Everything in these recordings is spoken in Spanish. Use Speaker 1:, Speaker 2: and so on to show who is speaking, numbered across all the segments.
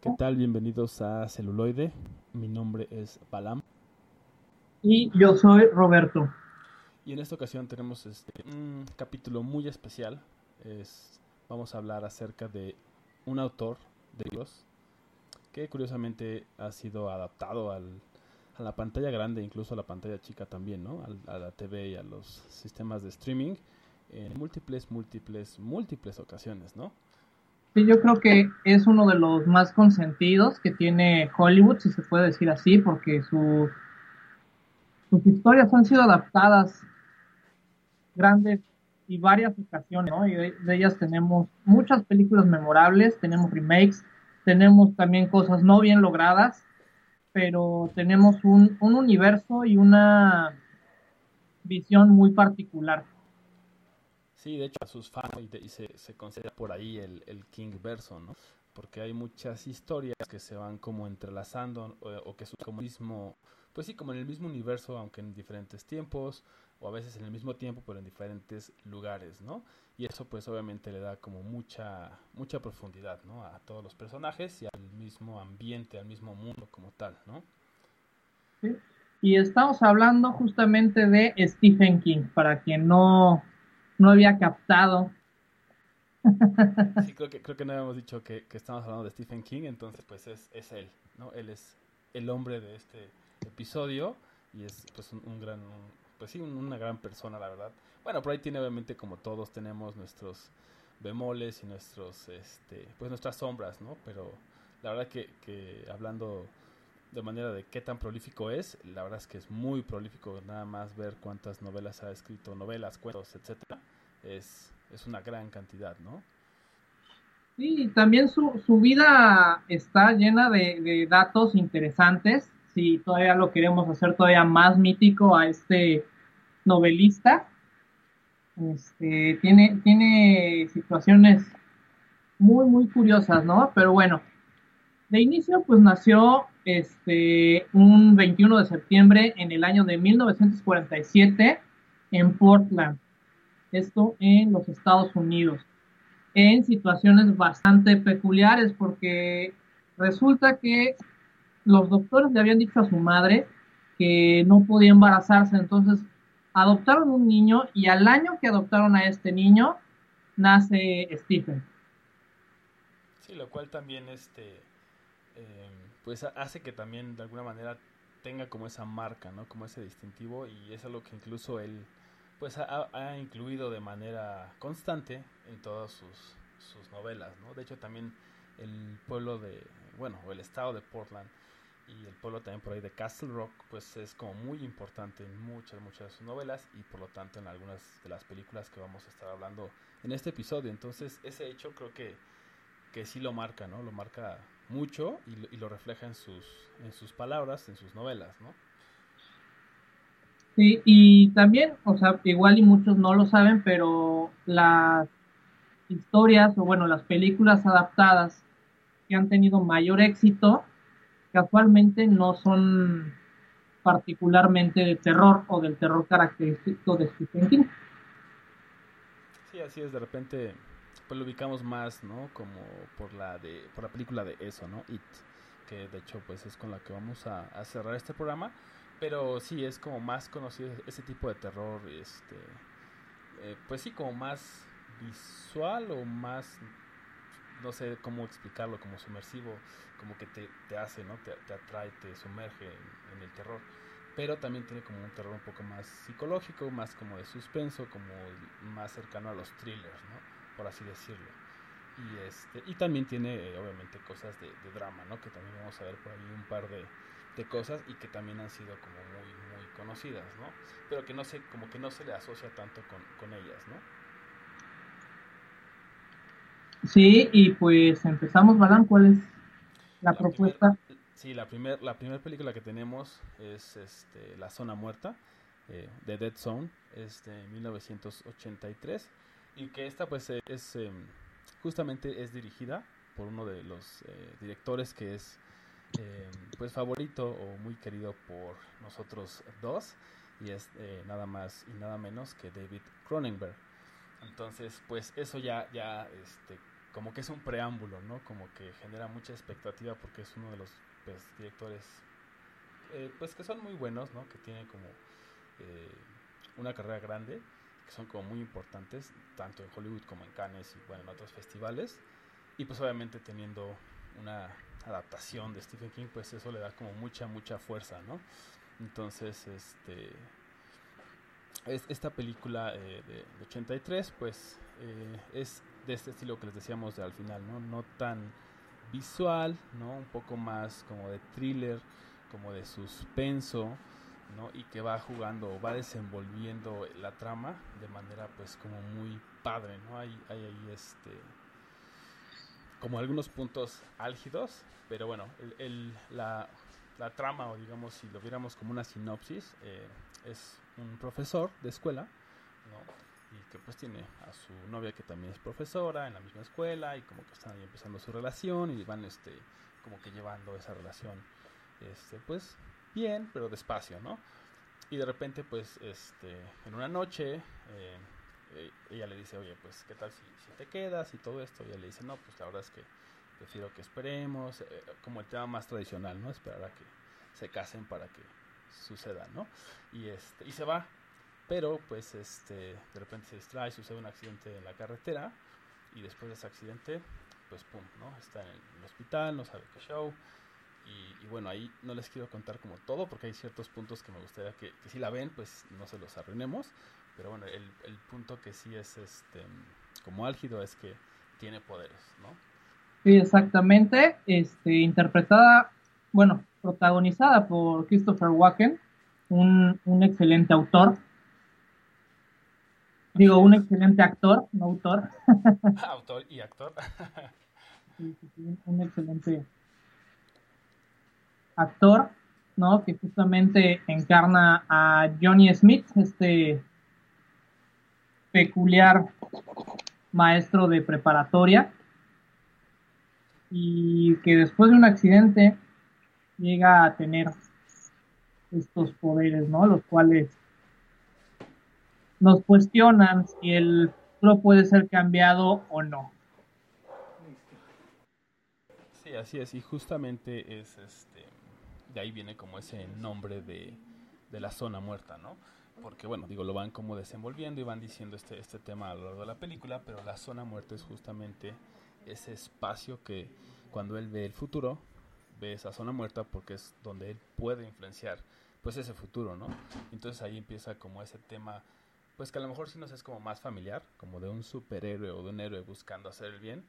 Speaker 1: ¿Qué tal? Bienvenidos a Celuloide. Mi nombre es Balam.
Speaker 2: Y yo soy Roberto.
Speaker 1: Y en esta ocasión tenemos este, un capítulo muy especial. Es, vamos a hablar acerca de un autor de libros que curiosamente ha sido adaptado al, a la pantalla grande, incluso a la pantalla chica también, ¿no? a la TV y a los sistemas de streaming en múltiples, múltiples, múltiples ocasiones, ¿no?
Speaker 2: Sí, yo creo que es uno de los más consentidos que tiene Hollywood, si se puede decir así, porque su, sus historias han sido adaptadas grandes y varias ocasiones, ¿no? Y de, ellas tenemos muchas películas memorables, tenemos remakes, tenemos también cosas no bien logradas, pero tenemos un, un universo y una visión muy particular.
Speaker 1: Sí, de hecho, a sus fans y, se, se, considera por ahí el, el, King verso, ¿no? Porque hay muchas historias que se van como entrelazando o, que son como mismo, pues sí, como en el mismo universo, aunque en diferentes tiempos, o a veces en el mismo tiempo, pero en diferentes lugares, ¿no? Y eso pues obviamente le da como mucha, mucha profundidad, ¿no? A todos los personajes y al mismo ambiente, al mismo mundo como tal, ¿no?
Speaker 2: Sí. Y estamos hablando justamente de Stephen King, para quien no no había captado.
Speaker 1: Sí, creo que, creo que no habíamos dicho que, estamos hablando de Stephen King, entonces pues es, es él, ¿no? Él es el hombre de este episodio y es pues un, gran, pues sí, una gran persona, la verdad. Bueno, por ahí tiene obviamente como todos tenemos nuestros bemoles y nuestros, este, pues nuestras sombras, ¿no? Pero la verdad que, que hablando de manera de qué tan prolífico es, la verdad es que es muy prolífico, nada más ver cuántas novelas ha escrito, novelas, cuentos, etcétera, es, es una gran cantidad, ¿no?
Speaker 2: Sí, también su, su vida está llena de, datos interesantes, si todavía lo queremos hacer todavía más mítico a este novelista. Este, tiene, tiene situaciones muy, muy curiosas, ¿no? Pero bueno, de inicio, pues nació este, un 21 de septiembre en el año de 1947 en Portland, esto en los Estados Unidos, en situaciones bastante peculiares porque resulta que los doctores le habían dicho a su madre que no podía embarazarse, entonces adoptaron un niño y al año que adoptaron a este niño nace Stephen.
Speaker 1: Sí, lo cual también este eh, pues hace que también de alguna manera tenga como esa marca, ¿no? Como ese distintivo y es algo que incluso él pues ha, incluido de manera constante en todas sus, sus, novelas, ¿no? De hecho también el pueblo de, bueno, el estado de Portland y el pueblo también por ahí de Castle Rock, pues es como muy importante en muchas, muchas de sus novelas y por lo tanto en algunas de las películas que vamos a estar hablando en este episodio. Entonces ese hecho creo que, que sí lo marca, ¿no? Lo marca mucho y, lo refleja en sus, en sus palabras, en sus novelas, ¿no?
Speaker 2: Sí, y también, o sea, igual y muchos no lo saben, pero las historias o bueno, las películas adaptadas que han tenido mayor éxito, casualmente no son particularmente de terror o del terror característico de Stephen King.
Speaker 1: Sí, así es, de repente pues lo ubicamos más, ¿no? Como por la de por la película de eso, ¿no? It, que de hecho pues es con la que vamos a, cerrar este programa, pero sí es como más conocido ese tipo de terror, este, eh, pues sí como más visual o más no sé cómo explicarlo, como sumersivo, como que te, te hace, ¿no? Te, te, atrae, te sumerge en, el terror. Pero también tiene como un terror un poco más psicológico, más como de suspenso, como más cercano a los thrillers, ¿no? por así decirlo. Y, este, y también tiene obviamente cosas de, drama, ¿no? Que también vamos a ver por ahí un par de, cosas y que también han sido como muy, muy conocidas, ¿no? Pero que no se, como que no se le asocia tanto con, ellas, ¿no?
Speaker 2: Sí, y pues empezamos, ¿cuál es la, propuesta?
Speaker 1: sí, la primera la primer película que tenemos es este, La Zona Muerta, eh, de Dead Zone, es de 1983 y que esta pues eh, es em, justamente es dirigida por uno de los eh, directores que es em, pues favorito o muy querido por nosotros dos y es eh, nada más y nada menos que David Cronenberg entonces pues eso ya ya este como que es un preámbulo, ¿no? Como que genera mucha expectativa porque es uno de los pues, directores, eh, pues que son muy buenos, ¿no? Que tienen como eh, una carrera grande, que son como muy importantes, tanto en Hollywood como en Cannes y bueno, en otros festivales. Y pues obviamente teniendo una adaptación de Stephen King, pues eso le da como mucha, mucha fuerza, ¿no? Entonces, este... esta película eh, de, 83, pues es de este estilo que les decíamos de al final, ¿no? No tan visual, ¿no? Un poco más como de thriller, como de suspenso, ¿no? Y que va jugando, va desenvolviendo la trama de manera pues como muy padre, ¿no? Hay, hay ahí este como algunos puntos álgidos, pero bueno, el, la, la, trama, o digamos, si lo viéramos como una sinopsis, eh, es un profesor de escuela, ¿no? y que pues tiene a su novia que también es profesora en la misma escuela y como que están ahí empezando su relación y van este como que llevando esa relación este pues bien pero despacio no y de repente pues este en una noche eh, ella le dice oye pues qué tal si, si, te quedas y todo esto y ella le dice no pues la verdad es que prefiero que esperemos eh, como el tema más tradicional no esperar a que se casen para que suceda no y este y se va pero pues este de repente se distrae, sucede un accidente en la carretera y después de ese accidente pues pum, ¿no? Está en el hospital, no sabe qué show. Y, bueno, ahí no les quiero contar como todo porque hay ciertos puntos que me gustaría que, si la ven pues no se los arruinemos. Pero bueno, el, el punto que sí es este como álgido es que tiene poderes, ¿no?
Speaker 2: Sí, exactamente. Este, interpretada, bueno, protagonizada por Christopher Walken, un, un excelente autor Digo, un excelente actor, no autor.
Speaker 1: autor y actor.
Speaker 2: un excelente actor, ¿no? Que justamente encarna a Johnny Smith, este peculiar maestro de preparatoria y que después de un accidente llega a tener estos poderes, ¿no? Los cuales nos cuestionan si el futuro puede ser cambiado o no.
Speaker 1: Sí, así es, y justamente es este, de ahí viene como ese nombre de, de la zona muerta, ¿no? Porque bueno, digo, lo van como desenvolviendo y van diciendo este, este tema a lo largo de la película, pero la zona muerta es justamente ese espacio que cuando él ve el futuro, ve esa zona muerta porque es donde él puede influenciar pues ese futuro, ¿no? Entonces ahí empieza como ese tema pues que a lo mejor sí nos es como más familiar, como de un superhéroe o de un héroe buscando hacer el bien,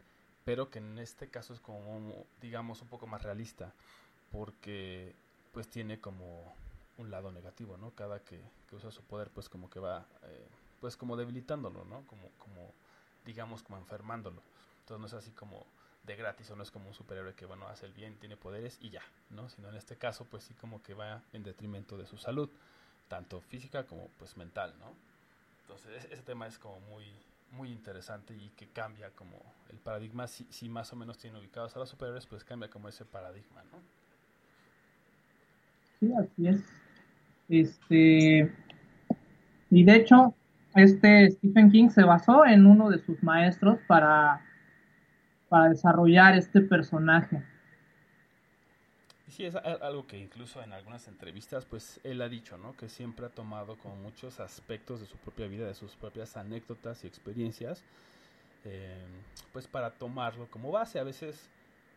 Speaker 1: pero que en este caso es como, digamos, un poco más realista, porque pues tiene como un lado negativo, ¿no? Cada que, usa su poder, pues como que va, eh, pues como debilitándolo, ¿no? Como, digamos, como enfermándolo. Entonces no es así como de gratis o no es como un superhéroe que, bueno, hace el bien, tiene poderes y ya, ¿no? Sino en este caso, pues sí como que va en detrimento de su salud, tanto física como pues mental, ¿no? Entonces, ese tema es como muy, muy interesante y que cambia como el paradigma, si, si más o menos tiene ubicados a los superiores, pues cambia como ese paradigma, ¿no?
Speaker 2: Sí, así es. Este, y de hecho, este Stephen King se basó en uno de sus maestros para, para desarrollar este personaje.
Speaker 1: Sí, es algo que incluso en algunas entrevistas, pues él ha dicho, ¿no? Que siempre ha tomado como muchos aspectos de su propia vida, de sus propias anécdotas y experiencias, eh, pues para tomarlo como base. A veces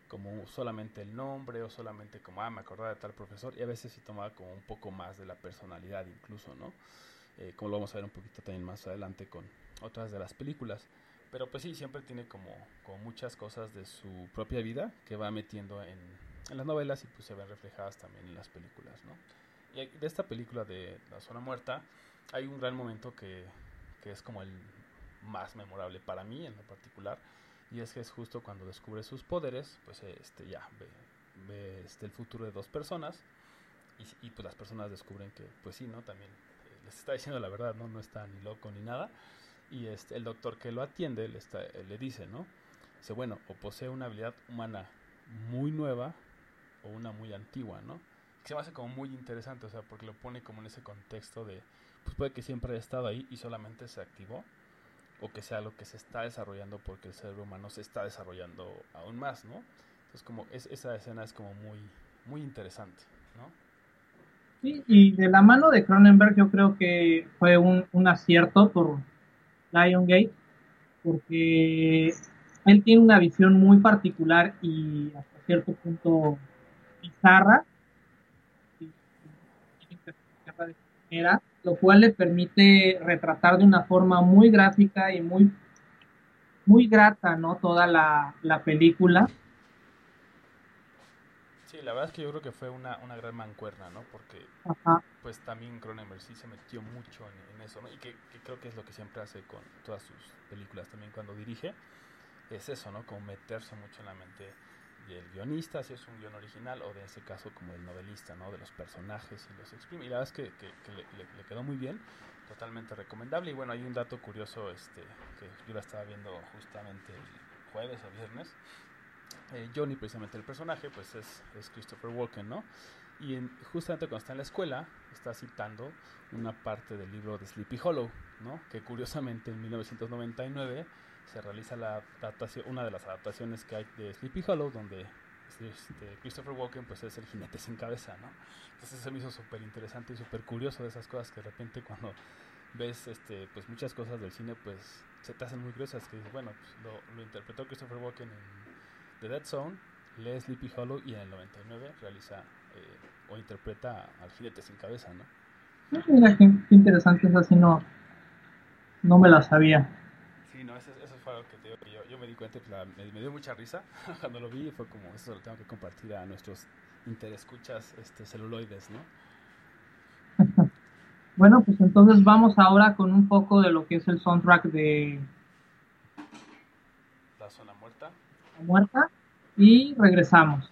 Speaker 1: como solamente el nombre o solamente como, ah, me acordaba de tal profesor, y a veces sí tomaba como un poco más de la personalidad incluso, ¿no? Eh, como lo vamos a ver un poquito también más adelante con otras de las películas. Pero pues sí, siempre tiene como, como muchas cosas de su propia vida que va metiendo en, en las novelas y pues se ven reflejadas también en las películas, ¿no? Y de esta película de La Zona Muerta hay un gran momento que, que es como el más memorable para mí en lo particular y es que es justo cuando descubre sus poderes, pues este ya ve, ve este, el futuro de dos personas y, pues las personas descubren que pues sí, ¿no? También eh, les está diciendo la verdad, ¿no? No está ni loco ni nada y este, el doctor que lo atiende le, está, le dice, ¿no? Dice, bueno, o posee una habilidad humana muy nueva o una muy antigua, ¿no? Que se me hace como muy interesante, o sea, porque lo pone como en ese contexto de, pues puede que siempre haya estado ahí y solamente se activó o que sea lo que se está desarrollando porque el cerebro humano se está desarrollando aún más, ¿no? Entonces como es, esa escena es como muy, muy interesante, ¿no?
Speaker 2: Sí, y de la mano de Cronenberg yo creo que fue un, un acierto por Liongate, porque él tiene una visión muy particular y hasta cierto punto bizarra, lo cual le permite retratar de una forma muy gráfica y muy, muy grata, ¿no? Toda la, la película.
Speaker 1: Sí, la verdad es que yo creo que fue una, una gran mancuerna, ¿no? Porque pues también Cronenberg sí se metió mucho en, eso, ¿no? Y que, que, creo que es lo que siempre hace con todas sus películas también cuando dirige, es eso, ¿no? Como meterse mucho en la mente del guionista, si es un guion original, o de ese caso como el novelista, ¿no? De los personajes y los exprime. Y la verdad es que, que, le, quedó muy bien, totalmente recomendable. Y bueno, hay un dato curioso este, que yo la estaba viendo justamente el jueves o viernes. Eh, Johnny, precisamente el personaje, pues es, es Christopher Walken, ¿no? Y en, justamente cuando está en la escuela, está citando una parte del libro de Sleepy Hollow, ¿no? Que curiosamente en 1999 se realiza la adaptación, una de las adaptaciones que hay de Sleepy Hollow, donde este, Christopher Walken pues es el jinete sin cabeza, ¿no? Entonces se me hizo súper interesante y súper curioso de esas cosas que de repente cuando ves este pues muchas cosas del cine pues se te hacen muy curiosas que bueno pues, lo, interpretó Christopher Walken en The Dead Zone lee Sleepy Hollow y en el 99 realiza eh, o interpreta al jinete sin cabeza, ¿no?
Speaker 2: Mira, qué, interesante, es así no, no me la sabía.
Speaker 1: Sí, no, eso, eso fue algo que te digo yo, yo me di cuenta, me, dio mucha risa cuando lo vi y fue como, eso lo tengo que compartir a nuestros interescuchas este, celuloides, ¿no?
Speaker 2: bueno, pues entonces vamos ahora con un poco de lo que es el soundtrack de...
Speaker 1: La zona muerta.
Speaker 2: La muerta. Y regresamos.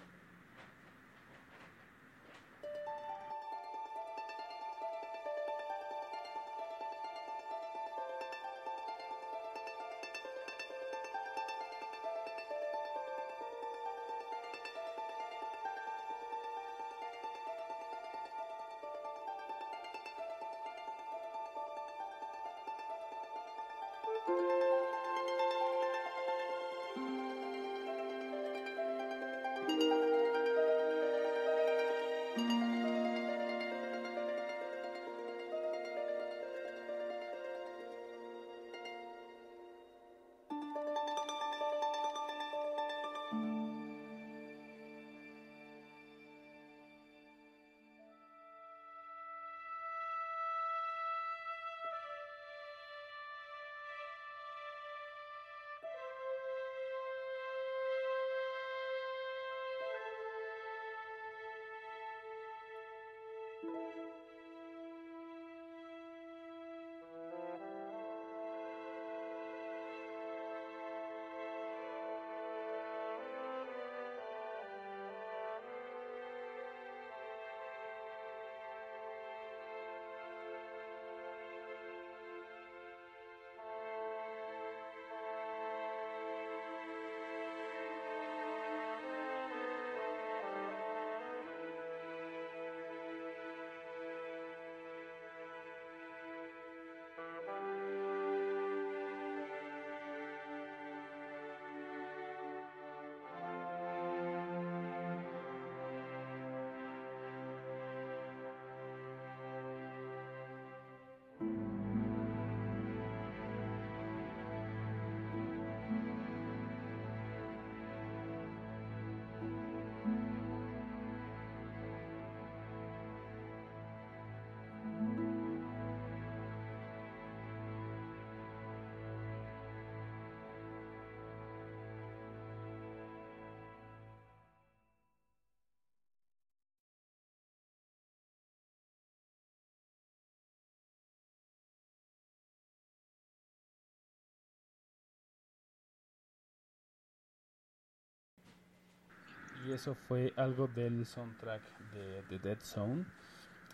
Speaker 1: Eso fue algo del soundtrack de The Dead Zone.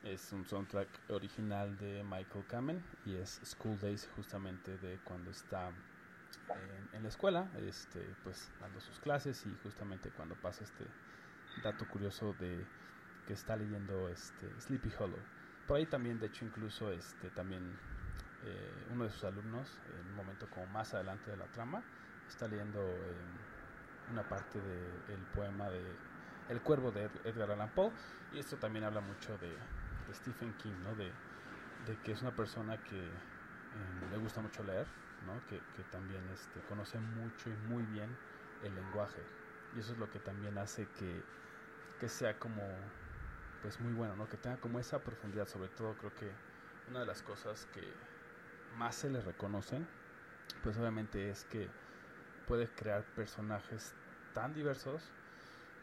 Speaker 1: Es un soundtrack original de Michael Kamen y es School Days justamente de cuando está en, la escuela, este, pues dando sus clases y justamente cuando pasa este dato curioso de que está leyendo este Sleepy Hollow. Por ahí también, de hecho, incluso este también eh, uno de sus alumnos, en un momento como más adelante de la trama, está leyendo una parte del poema de El cuervo de Edgar Allan Poe, y esto también habla mucho de, Stephen King, ¿no? De, que es una persona que le gusta mucho leer, ¿no? que, que también este, conoce mucho y muy bien el lenguaje, y eso es lo que también hace que, que sea como pues muy bueno, ¿no? Que tenga como esa profundidad, sobre todo creo que una de las cosas que más se le reconocen, pues obviamente es que puede crear personajes tan diversos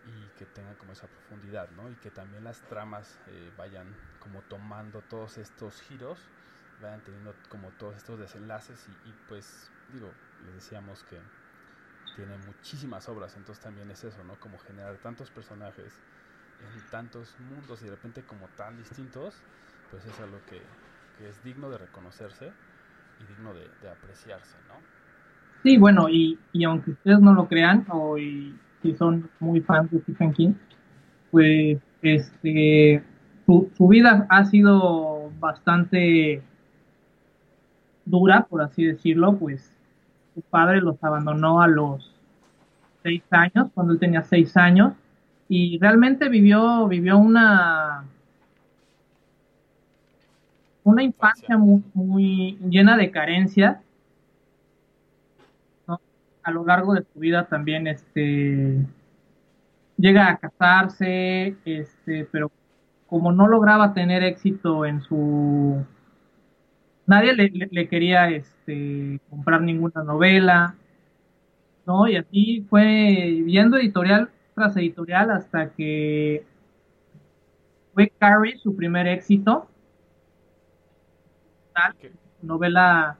Speaker 1: y que tengan como esa profundidad, ¿no? Y que también las tramas eh, vayan como tomando todos estos giros, vayan teniendo como todos estos desenlaces y, pues digo, les decíamos que tiene muchísimas obras, entonces también es eso, ¿no? Como generar tantos personajes en tantos mundos y de repente como tan distintos, pues es algo que, es digno de reconocerse y digno de, apreciarse, ¿no?
Speaker 2: Sí, bueno, y, y, aunque ustedes no lo crean, o si son muy fans de Stephen King, pues este su, su vida ha sido bastante dura, por así decirlo, pues su padre los abandonó a los seis años, cuando él tenía seis años, y realmente vivió, vivió una, una infancia muy, muy llena de carencias. A lo largo de su vida también este llega a casarse, este, pero como no lograba tener éxito en su nadie le, le, quería este comprar ninguna novela, ¿no? Y así fue viendo editorial tras editorial hasta que fue Carrie su primer éxito. Tal, novela,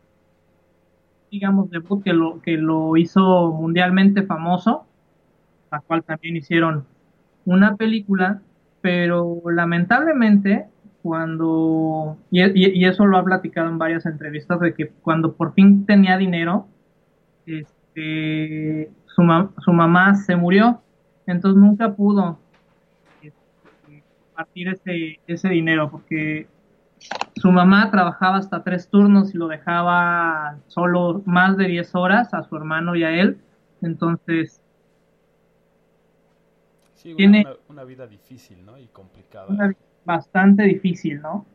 Speaker 2: digamos, debut que lo, que lo hizo mundialmente famoso, la cual también hicieron una película, pero lamentablemente cuando, y, y, eso lo ha platicado en varias entrevistas, de que cuando por fin tenía dinero, este, su, su mamá se murió entonces nunca pudo este, partir ese, ese dinero porque su mamá trabajaba hasta tres turnos y lo dejaba solo más de 10 horas a su hermano y a él. Entonces,
Speaker 1: sí, tiene una, vida difícil, ¿no? Y complicada.
Speaker 2: bastante difícil, ¿no?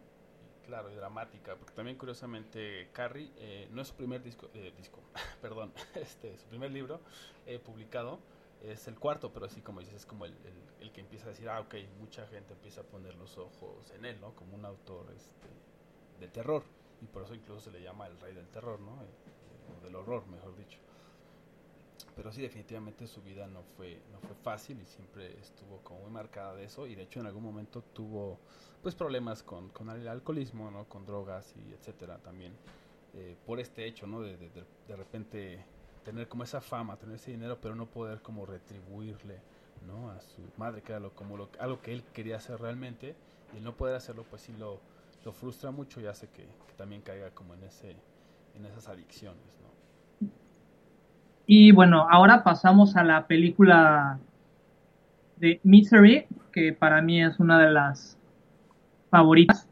Speaker 1: Claro, y dramática, porque también curiosamente Carrie eh, no es su primer disco, eh, disco perdón, este, su primer libro eh, publicado, es el cuarto, pero así como dices, es como el, el, que empieza a decir, ah, ok, mucha gente empieza a poner los ojos en él, ¿no? Como un autor este, de terror, y por eso incluso se le llama el rey del terror, ¿no? Eh, o del horror, mejor dicho. Pero sí, definitivamente su vida no fue, no fue fácil y siempre estuvo como muy marcada de eso, y de hecho en algún momento tuvo, pues, problemas con, con el alcoholismo, ¿no? Con drogas y etcétera también, eh, por este hecho, ¿no? de, de, de repente tener como esa fama, tener ese dinero, pero no poder como retribuirle, ¿no? A su madre, que era lo, como lo, algo que él quería hacer realmente, y el no poder hacerlo, pues sí lo, lo frustra mucho y hace que, también caiga como en, ese, en esas adicciones, ¿no?
Speaker 2: Y bueno, ahora pasamos a la película de Misery, que para mí es una de las favoritas.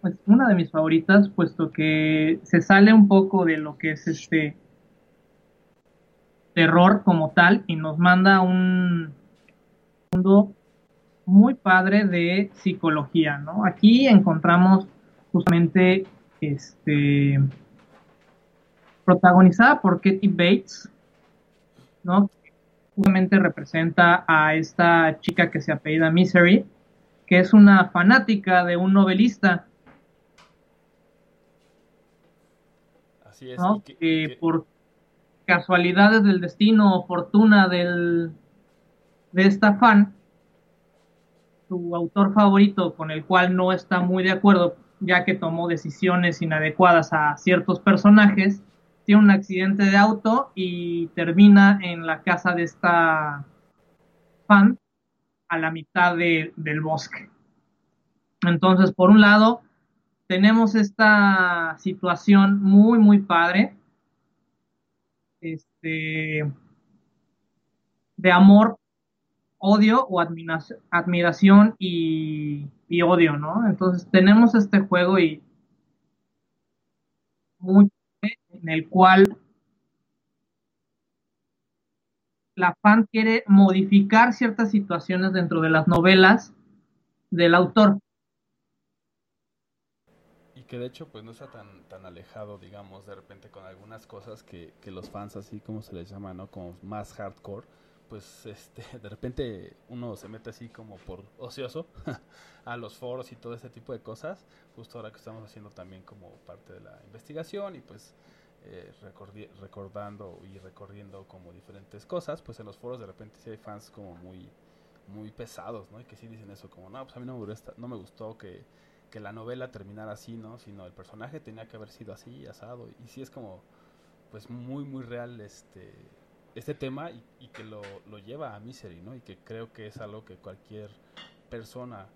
Speaker 2: Pues una de mis favoritas, puesto que se sale un poco de lo que es este terror como tal y nos manda un mundo muy padre de psicología, ¿no? Aquí encontramos justamente este protagonizada por Katie Bates, ¿no? Justamente representa a esta chica que se apellida Misery, que es una fanática de un novelista.
Speaker 1: Así es.
Speaker 2: que, por casualidades del destino o fortuna del, de esta fan, su autor favorito con el cual no está muy de acuerdo, ya que tomó decisiones inadecuadas a ciertos personajes, tiene un accidente de auto y termina en la casa de esta fan a la mitad del bosque. Entonces, por un lado, tenemos esta situación muy, muy padre, este, de amor, odio o admiración y, odio, ¿no? Entonces tenemos este juego y mucho en el cual la fan quiere modificar ciertas situaciones dentro de las novelas del autor.
Speaker 1: Y que de hecho pues no está tan, tan alejado, digamos, de repente con algunas cosas que, que los fans así como se les llama, ¿no? Como más hardcore, pues este, de repente uno se mete así como por ocioso a los foros y todo este tipo de cosas, justo ahora que estamos haciendo también como parte de la investigación y pues eh, recordando y recorriendo como diferentes cosas, pues en los foros de repente sí hay fans como muy muy pesados, ¿no? Y que sí dicen eso, como, no, pues a mí no me gustó, no me gustó que, que la novela terminara así, ¿no? Sino el personaje tenía que haber sido así, asado. Y sí es como, pues muy, muy real este, este tema y, y que lo, lo, lleva a Misery, ¿no? Y que creo que es algo que cualquier persona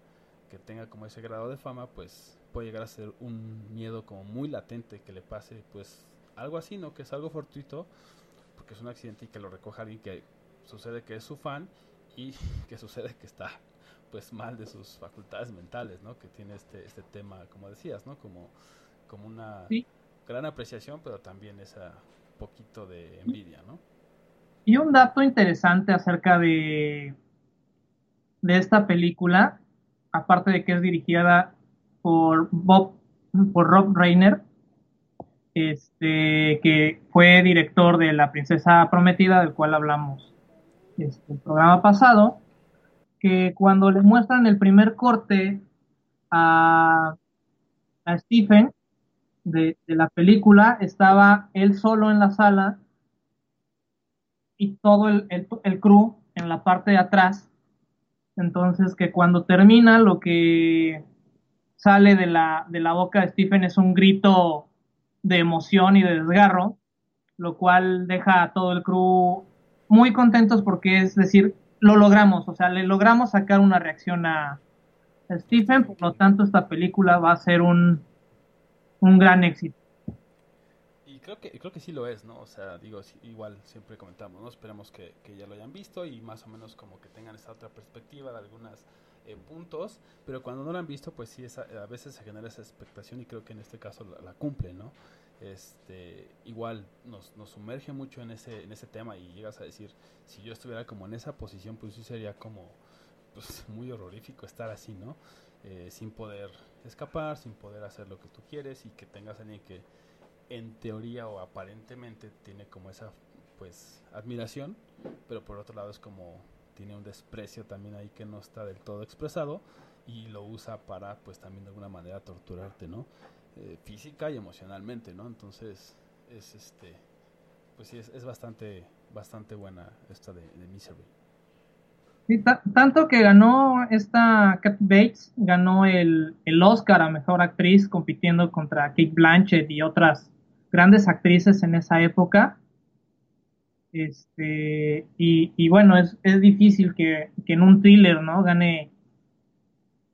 Speaker 1: que tenga como ese grado de fama, pues puede llegar a ser un miedo como muy latente que le pase, pues algo así, ¿no? Que es algo fortuito, porque es un accidente y que lo recoja alguien que sucede que es su fan y que sucede que está pues mal de sus facultades mentales, ¿no? Que tiene este, este tema, como decías, ¿no? Como, como una gran apreciación, pero también esa poquito de envidia, ¿no?
Speaker 2: Y un dato interesante acerca de, de esta película, aparte de que es dirigida por Bob, por Rob Reiner, este, que fue director de La Princesa Prometida, del cual hablamos este, el programa pasado, que cuando le muestran el primer corte a, a Stephen de, de, la película, estaba él solo en la sala y todo el, el, el crew en la parte de atrás. Entonces que cuando termina lo que sale de la, de la boca de Stephen es un grito de emoción y de desgarro, lo cual deja a todo el crew muy contentos porque es decir, lo logramos, o sea, le logramos sacar una reacción a Stephen, por lo tanto esta película va a ser un, un gran éxito.
Speaker 1: Creo que, creo que sí lo es, ¿no? O sea, digo, igual siempre comentamos, ¿no? Esperemos que, que, ya lo hayan visto y más o menos como que tengan esta otra perspectiva de algunos eh, puntos, pero cuando no lo han visto, pues sí, esa, a veces se genera esa expectación y creo que en este caso la, la cumple, ¿no? este igual nos, nos, sumerge mucho en ese en ese tema y llegas a decir si yo estuviera como en esa posición pues sí sería como pues muy horrorífico estar así no eh, sin poder escapar sin poder hacer lo que tú quieres y que tengas a alguien que en teoría o aparentemente tiene como esa pues admiración pero por otro lado es como tiene un desprecio también ahí que no está del todo expresado y lo usa para pues también de alguna manera torturarte no eh, física y emocionalmente, ¿no? Entonces, es este, pues sí, es, es bastante, bastante buena esta de, Misery.
Speaker 2: Tanto que ganó esta Kat Bates, ganó el, el, Oscar a Mejor Actriz compitiendo contra Kate Blanchett y otras grandes actrices en esa época. Este, y, y bueno, es, es difícil que, que, en un thriller, ¿no? Gane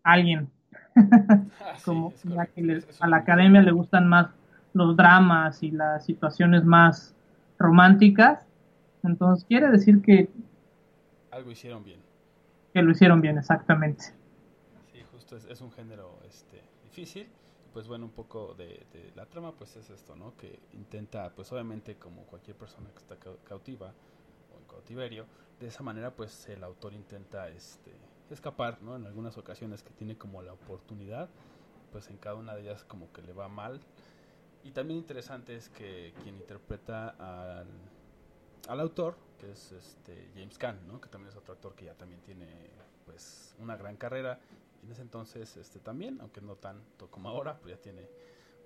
Speaker 2: alguien. Ah, como sí, que le, a la academia le gustan más los dramas y las situaciones más románticas. Entonces quiere decir que...
Speaker 1: Algo hicieron bien.
Speaker 2: Que lo hicieron bien, exactamente.
Speaker 1: Sí, justo es, es un género este, difícil. Pues bueno, un poco de, de, la trama pues es esto, ¿no? Que intenta, pues obviamente como cualquier persona que está cautiva o en cautiverio, de esa manera pues el autor intenta este, escapar, ¿no? En algunas ocasiones que tiene como la oportunidad, pues en cada una de ellas como que le va mal. Y también interesante es que quien interpreta al, al autor, que es este James Caan, ¿no? Que también es otro actor que ya también tiene pues una gran carrera. Y en ese entonces este también, aunque no tanto como ahora, pues ya tiene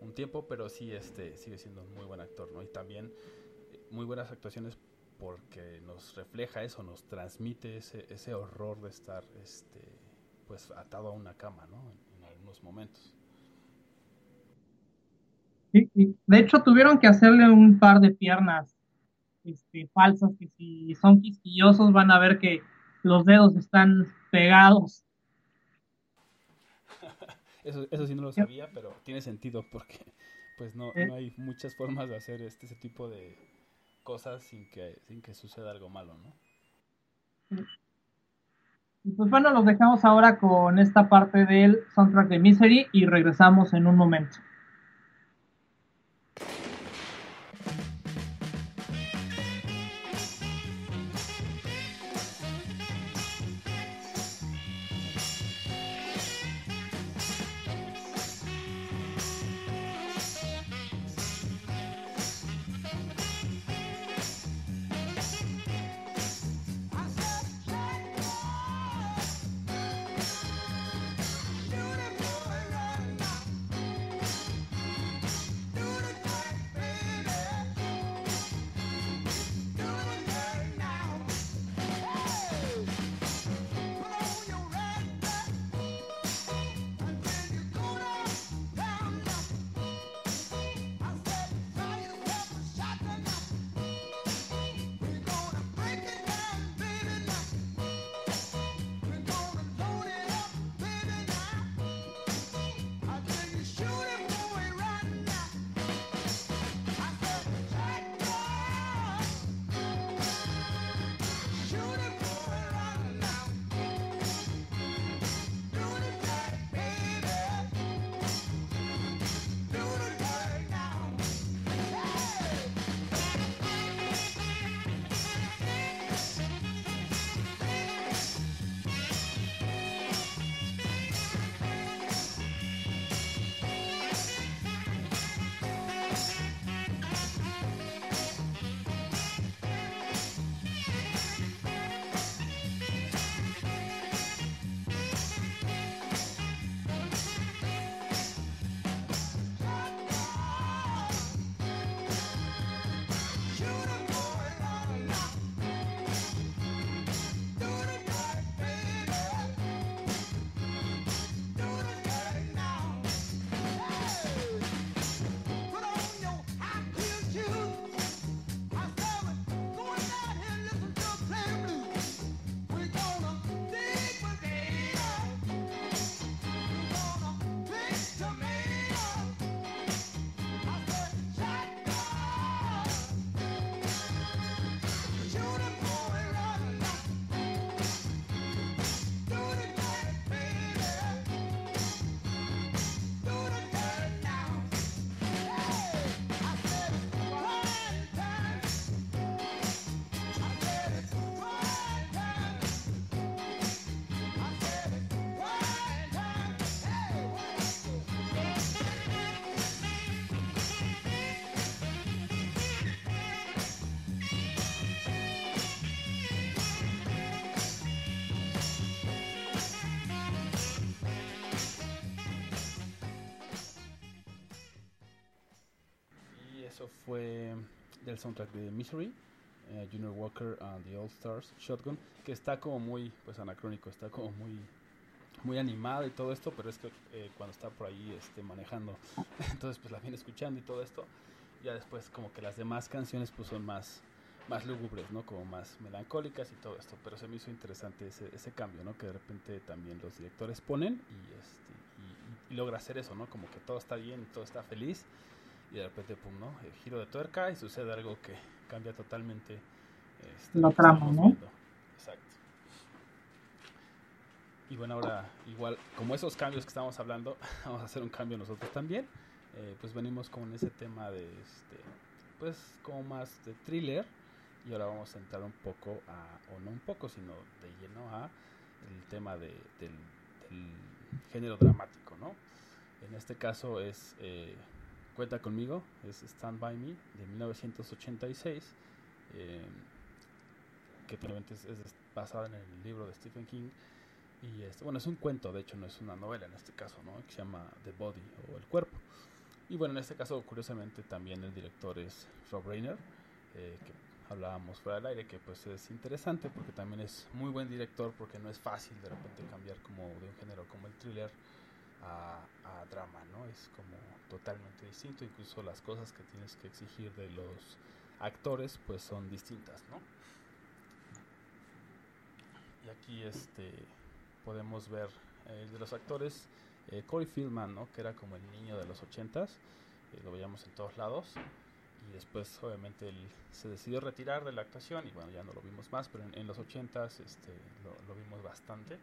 Speaker 1: un tiempo, pero sí este sigue siendo un muy buen actor, ¿no? Y también eh, muy buenas actuaciones porque nos refleja eso, nos transmite ese, ese horror de estar este, pues atado a una cama, ¿no? En, algunos momentos.
Speaker 2: Sí, y de hecho tuvieron que hacerle un par de piernas este, falsas que si son quisquillosos van a ver que los dedos están pegados.
Speaker 1: Eso, eso sí no lo sabía, pero tiene sentido porque pues no, no hay muchas formas de hacer este, ese tipo de, cosas sin que, sin que suceda algo malo, ¿no?
Speaker 2: Y pues bueno, los dejamos ahora con esta parte del soundtrack de Misery y regresamos en un momento.
Speaker 1: Caso fue del soundtrack de Misery, eh, Junior Walker and the All Stars Shotgun, que está como muy pues anacrónico, está como muy muy animado y todo esto, pero es que eh, cuando está por ahí este, manejando, entonces pues la viene escuchando y todo esto, ya después como que las demás canciones pues son más más lúgubres, ¿no? Como más melancólicas y todo esto, pero se me hizo interesante ese, ese cambio, ¿no? Que de repente también los directores ponen y, este, y, logra hacer eso, ¿no? Como que todo está bien, todo está feliz y de repente, pum, ¿no? El giro de tuerca y sucede algo que cambia totalmente
Speaker 2: este, la trama, ¿no? Exacto.
Speaker 1: Y bueno, ahora igual, como esos cambios que estamos hablando, vamos a hacer un cambio nosotros también. Eh, pues venimos con ese tema de, este, pues como más de thriller y ahora vamos a entrar un poco a, o no un poco, sino de lleno a el tema de, del, género dramático, ¿no? En este caso es eh, Cuenta conmigo, es Stand By Me de 1986, eh, que probablemente es, basado en el libro de Stephen King. Y este, bueno, es un cuento, de hecho no es una novela en este caso, ¿no? Que se llama The Body o El Cuerpo. Y bueno, en este caso, curiosamente, también el director es Rob Reiner, eh, que hablábamos fuera del aire, que pues es interesante porque también es muy buen director porque no es fácil de repente cambiar como de un género como el thriller a, drama, ¿no? Es como totalmente distinto, incluso las cosas que tienes que exigir de los actores pues son distintas, ¿no? Y aquí este podemos ver eh, de los actores eh, Corey Feldman, ¿no? Que era como el niño de los ochentas, eh, lo veíamos en todos lados y después obviamente él se decidió retirar de la actuación y bueno ya no lo vimos más pero en, los 80 este lo, vimos bastante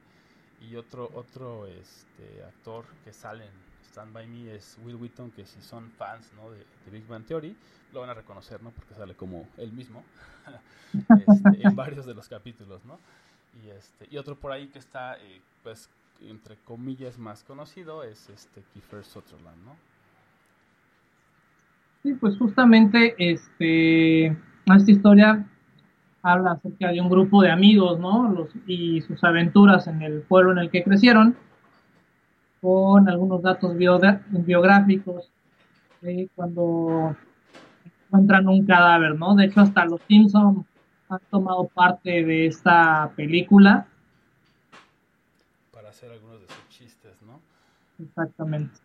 Speaker 1: y otro otro este actor que sale en Stand By Me es Will Wheaton que si son fans ¿no? de, Big Bang Theory lo van a reconocer no porque sale como él mismo este, en varios de los capítulos no y este y otro por ahí que está eh, pues entre comillas más conocido es este Kiefer Sutherland no
Speaker 2: Sí, pues justamente este, esta historia habla acerca de un grupo de amigos, ¿no? Los, y sus aventuras en el pueblo en el que crecieron, con algunos datos biográficos de cuando encuentran un cadáver, ¿no? De hecho, hasta los Simpsons han tomado parte de esta película.
Speaker 1: Para hacer algunos de sus chistes, ¿no?
Speaker 2: Exactamente.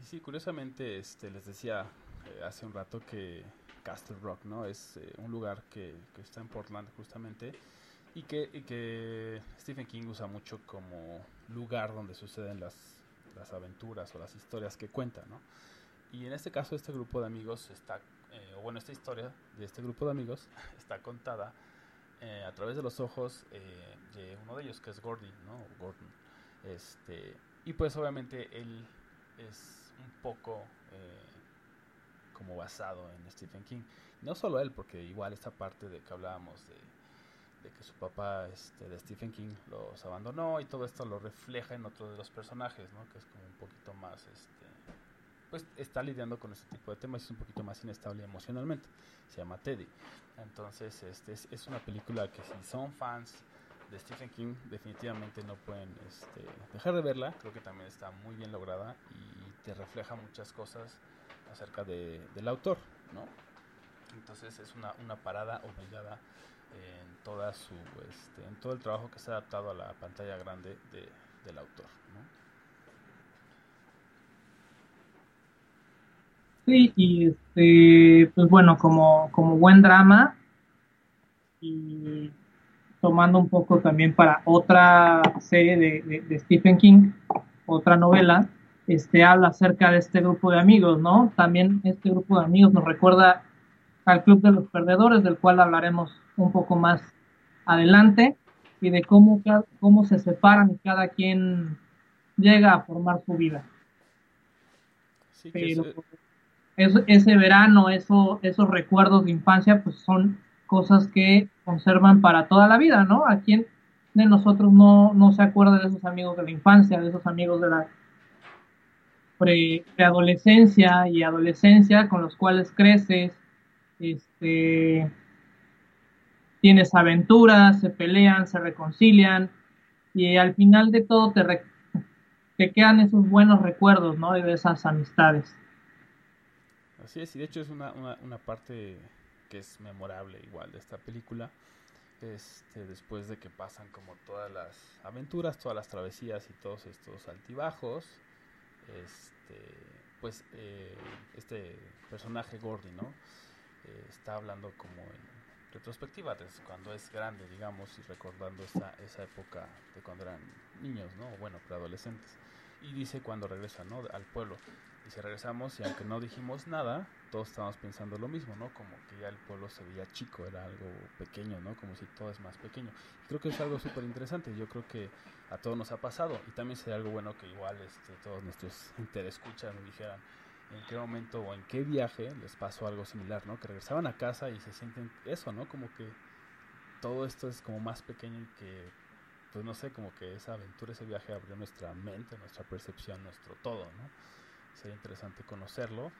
Speaker 1: Y sí, curiosamente, este, les decía eh, hace un rato que Castle Rock, ¿no? Es eh, un lugar que, está en Portland justamente y que, Stephen King usa mucho como lugar donde suceden las, aventuras o las historias que cuenta, ¿no? Y en este caso este grupo de amigos está, eh, o bueno, esta historia de este grupo de amigos está contada a través de los ojos de uno de ellos que es Gordon, ¿no? Gordon. Este, y pues obviamente él es un poco como basado en Stephen King. No solo él, porque igual esta parte de que hablábamos de, que su papá este, de Stephen King los abandonó y todo esto lo refleja en otro de los personajes, ¿no? que es como un poquito más, este, pues está lidiando con este tipo de temas y es un poquito más inestable emocionalmente. Se llama Teddy. Entonces, este es, una película que si son fans de Stephen King, definitivamente no pueden este, dejar de verla. Creo que también está muy bien lograda y te refleja muchas cosas acerca de, del autor, ¿no? Entonces es una, una parada obligada en toda su este, en todo el trabajo que se ha adaptado a la pantalla grande de, del autor, ¿no?
Speaker 2: Sí, y este, pues bueno, como, como buen drama y tomando un poco también para otra serie de, de Stephen King, otra novela, este, habla acerca de este grupo de amigos, ¿no? También este grupo de amigos nos recuerda al Club de los Perdedores, del cual hablaremos un poco más adelante, y de cómo, cómo se separan y cada quien llega a formar su vida. Pero ese verano, eso, esos recuerdos de infancia, pues son cosas que conservan para toda la vida, ¿no? ¿A quién de nosotros no, no se acuerda de esos amigos de la infancia, de esos amigos de la preadolescencia y adolescencia con los cuales creces, este, tienes aventuras, se pelean, se reconcilian y al final de todo te, te quedan esos buenos recuerdos, ¿no? De esas amistades.
Speaker 1: Así es, y de hecho es una, una, parte que es memorable igual de esta película. Este, después de que pasan como todas las aventuras, todas las travesías y todos estos altibajos, este, pues eh, este personaje Gordy, ¿no? Eh, está hablando como en retrospectiva, desde cuando es grande, digamos, y recordando esa, esa época de cuando eran niños, ¿no? Bueno, preadolescentes. Y dice cuando regresa, ¿no? Al pueblo. Y si regresamos y aunque no dijimos nada, todos estábamos pensando lo mismo, ¿no? Como que ya el pueblo se veía chico, era algo pequeño, ¿no? Como si todo es más pequeño. Y creo que es algo súper interesante, yo creo que a todos nos ha pasado y también sería algo bueno que igual este, todos nuestros interescuchas nos dijeran en qué momento o en qué viaje les pasó algo similar, ¿no? Que regresaban a casa y se sienten eso, ¿no? Como que todo esto es como más pequeño y que, pues no sé, como que esa aventura, ese viaje abrió nuestra mente, nuestra percepción, nuestro todo, ¿no? Sería interesante conocerlo.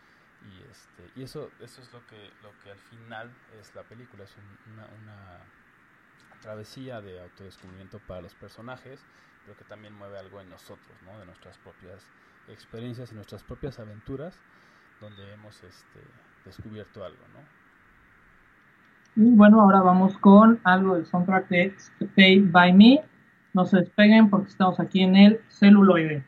Speaker 1: Y este y eso eso es lo que lo que al final es la película. Es una, una travesía de autodescubrimiento para los personajes pero que también mueve algo en nosotros no de nuestras propias experiencias y nuestras propias aventuras donde hemos este descubierto algo no
Speaker 3: y bueno ahora vamos con algo del soundtrack de Stay by Me. No se despeguen porque estamos aquí en el celuloide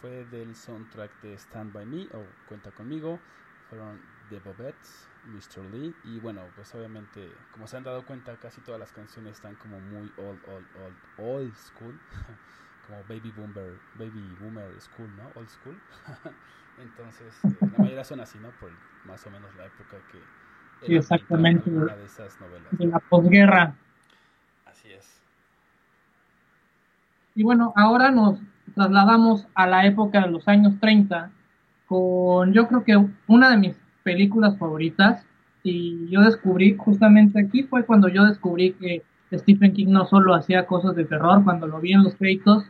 Speaker 1: fue del soundtrack de Stand By Me o Cuenta Conmigo. Fueron The Bobettes, Mr. Lee y bueno, pues obviamente, como se han dado cuenta, casi todas las canciones están como muy old, old, old, old school, como Baby Boomer, Baby Boomer School, ¿no? Old school. Entonces, eh, la mayoría son así, ¿no? Por más o menos la época que...
Speaker 3: Sí, exactamente.
Speaker 1: de esas novelas.
Speaker 3: De la posguerra.
Speaker 1: Así es.
Speaker 3: Y bueno, ahora nos trasladamos a la época de los años 30 con yo creo que una de mis películas favoritas y yo descubrí justamente aquí fue cuando yo descubrí que Stephen King no solo hacía cosas de terror, cuando lo vi en los créditos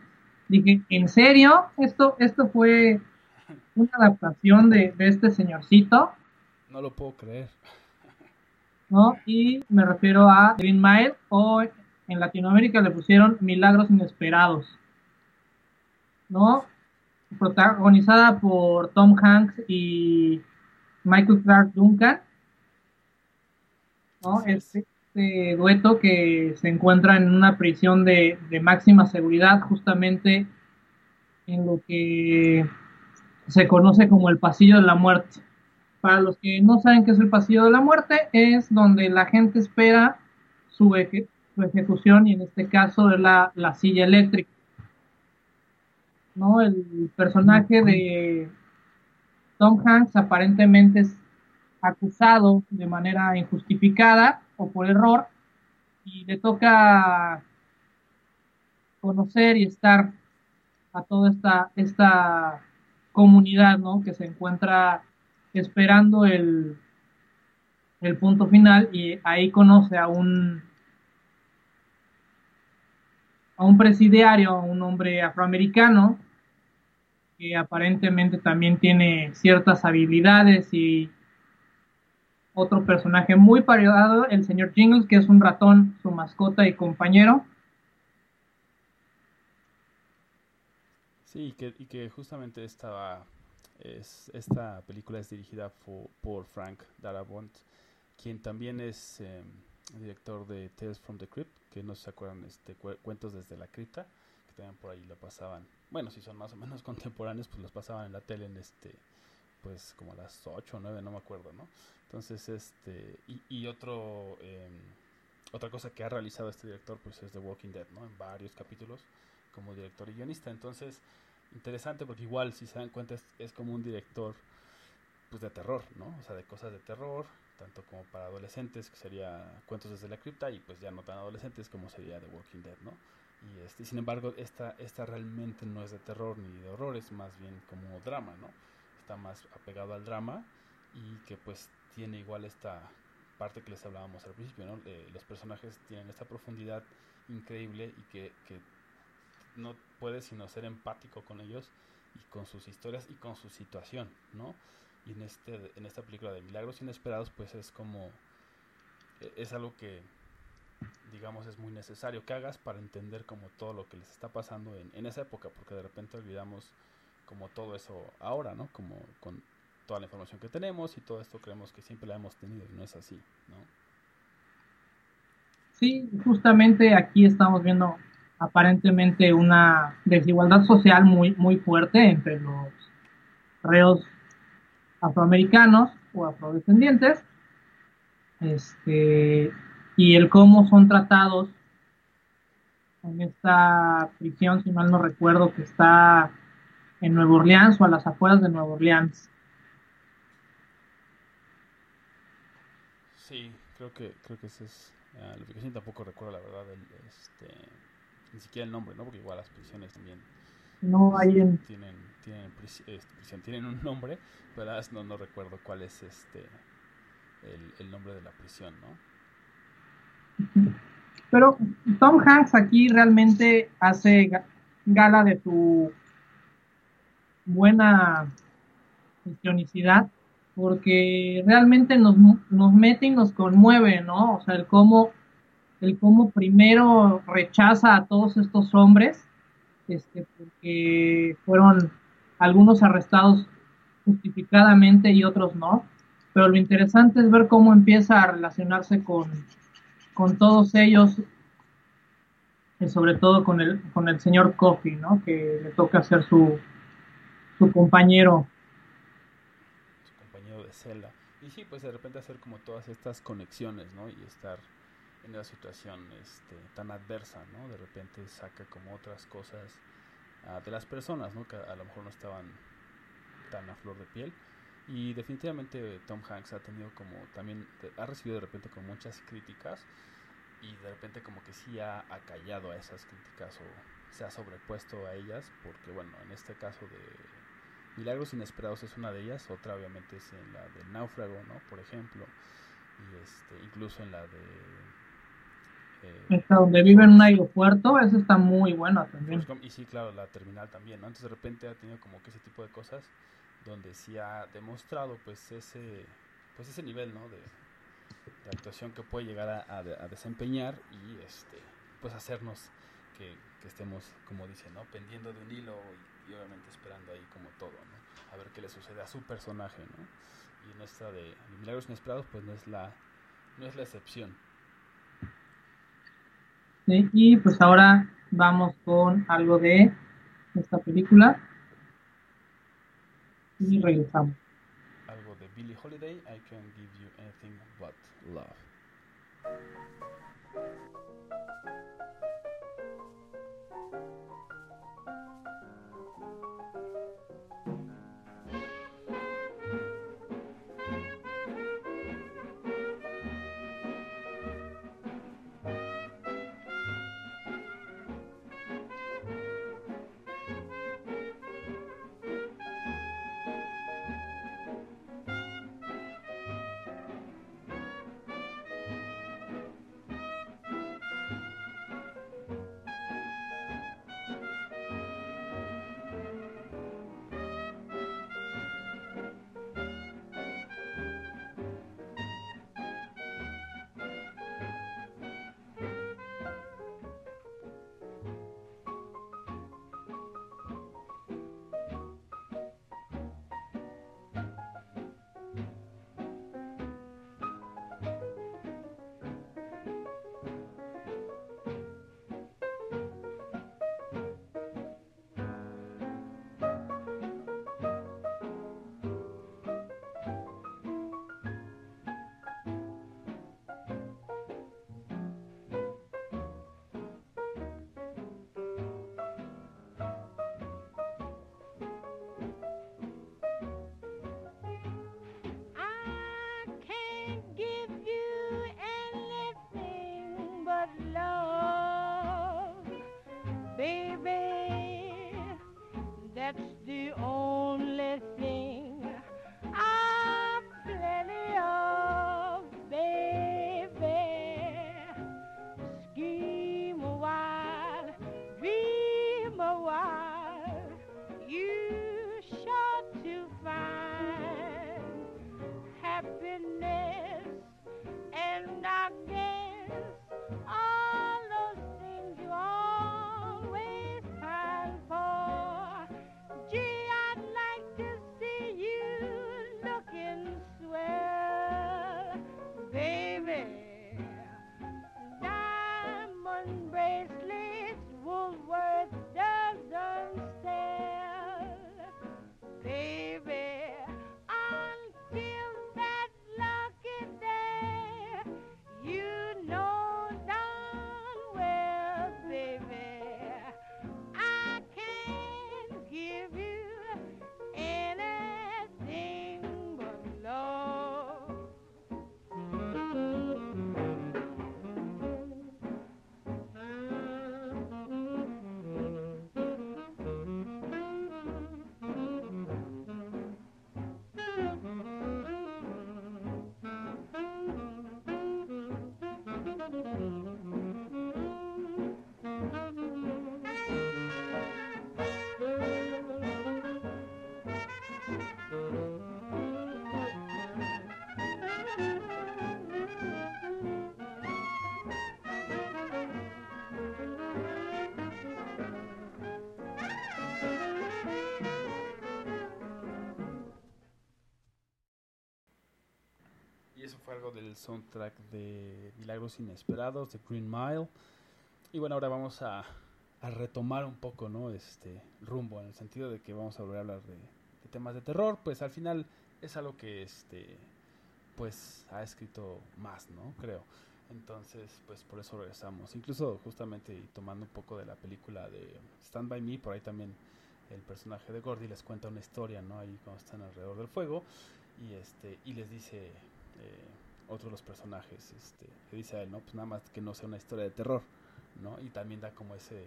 Speaker 3: dije, ¿en serio? Esto, esto fue una adaptación de, de este señorcito.
Speaker 1: No lo puedo creer.
Speaker 3: ¿No? Y me refiero a Green Mile o en Latinoamérica le pusieron Milagros Inesperados. ¿No? Protagonizada por Tom Hanks y Michael Clark Duncan, ¿no? Este, dueto que se encuentra en una prisión de, máxima seguridad, justamente en lo que se conoce como el pasillo de la muerte.
Speaker 2: para los que no saben qué es el pasillo de la muerte, es donde la gente espera su, ejecución y en este caso es la, la silla eléctrica. ¿No? El personaje de Tom Hanks aparentemente es acusado de manera injustificada o por error y le toca conocer y estar a toda esta, esta comunidad ¿no? que se encuentra esperando el, el punto final y ahí conoce a un a un presidiario, a un hombre afroamericano que aparentemente también tiene ciertas habilidades y otro personaje muy parodiado, el señor Jingles, que es un ratón, su mascota y compañero.
Speaker 1: Sí, y que, justamente esta, es, esta película es dirigida por, Frank Darabont, quien también es em, director de Tales from the Crypt, que no se acuerdan, este, cuentos desde la cripta, también por ahí lo pasaban. Bueno, si son más o menos contemporáneos, pues los pasaban en la tele en este, pues como a las 8 o 9, no me acuerdo, ¿no? Entonces, este, y, y otro, em, otra cosa que ha realizado este director, pues es The Walking Dead, ¿no? En varios capítulos como director y guionista. Entonces, interesante porque igual, si se dan cuenta, es, es como un director, pues de terror, ¿no? O sea, de cosas de terror, tanto como para adolescentes, que sería Cuentos desde la cripta, y pues ya no tan adolescentes como sería The Walking Dead, ¿no? Y este, sin embargo, esta, esta realmente no es de terror ni de horror, es más bien como drama, ¿no? Está más apegado al drama y que pues tiene igual esta parte que les hablábamos al principio, ¿no? Eh, los personajes tienen esta profundidad increíble y que, que no puedes sino ser empático con ellos y con sus historias y con su situación, ¿no? Y en, este, en esta película de Milagros Inesperados, pues es como, e, es algo que, digamos, es muy necesario que hagas para entender como todo lo que les está pasando en, en esa época, porque de repente olvidamos como todo eso ahora, ¿no? Como con toda la información que tenemos y todo esto creemos que siempre la hemos tenido y no es así, ¿no?
Speaker 2: Sí, justamente aquí estamos viendo aparentemente una desigualdad social muy, muy fuerte entre los reos afroamericanos o afrodescendientes, este, y el cómo son tratados en esta prisión, si mal no recuerdo, que está en Nueva Orleans o a las afueras de Nueva Orleans.
Speaker 1: Sí, creo que creo que ese es uh, la ubicación tampoco recuerdo la verdad el, este ni siquiera el nombre, ¿no? Porque igual las prisiones también
Speaker 2: no hay en...
Speaker 1: tienen tienen, este, tienen un nombre, pero no, no recuerdo cuál es este el, el nombre de la prisión, ¿no?
Speaker 2: Pero Tom Hanks aquí realmente hace gala de su buena histrionicidad porque realmente nos, nos mete y nos conmueve, ¿no? O sea, el cómo el cómo primero rechaza a todos estos hombres, este, porque fueron algunos arrestados justificadamente y otros no. Pero lo interesante es ver cómo empieza a relacionarse con, con todos ellos, y sobre todo con el, con el señor Coffee, ¿no? Que le toca ser su, su compañero.
Speaker 1: Su compañero de celda. Y sí, pues de repente hacer como todas estas conexiones, ¿no? Y estar en una situación este, tan adversa, ¿no? De repente saca como otras cosas uh, de las personas, ¿no? Que a, lo mejor no estaban tan a flor de piel. Y definitivamente Tom Hanks ha tenido como también, ha recibido de repente como muchas críticas y de repente como que sí ha, ha callado a esas críticas o se ha sobrepuesto a ellas, porque bueno, en este caso de Milagros Inesperados es una de ellas, otra obviamente es en la del náufrago, ¿no? Por ejemplo, y este, incluso en la de
Speaker 2: eh, donde vive en un aeropuerto, eso está muy bueno también.
Speaker 1: Y sí, claro, la terminal también, ¿no? Entonces de repente ha tenido como que ese tipo de cosas donde sí ha demostrado pues ese, pues ese nivel, ¿no? De, actuación que puede llegar a, desempeñar y este, pues hacernos que, estemos, como dice, ¿no? Pendiendo de un hilo y, obviamente esperando ahí como todo. A ver qué le sucede a su personaje, ¿no? Y en esta de Milagros Inesperados pues no es la, no es la excepción.
Speaker 2: Y pues ahora vamos con algo de esta película. Y regresamos.
Speaker 1: Algo de Billie Holiday, I Can't Give You Anything But Love. Algo del soundtrack de Milagros Inesperados, de Green Mile. Y bueno, ahora vamos a, retomar un poco, ¿no? Este rumbo, en el sentido de que vamos a volver a hablar de, temas de terror. Pues al final es algo que, este, pues ha escrito más, ¿no? Creo. Entonces, pues por eso regresamos. Incluso justamente tomando un poco de la película de Stand By Me, por ahí también el personaje de Gordy les cuenta una historia, ¿no? Ahí cuando están alrededor del fuego y este y les dice otro de los personajes, este, le dice a él, ¿no? Pues nada más que no sea una historia de terror, ¿no? Y también da como ese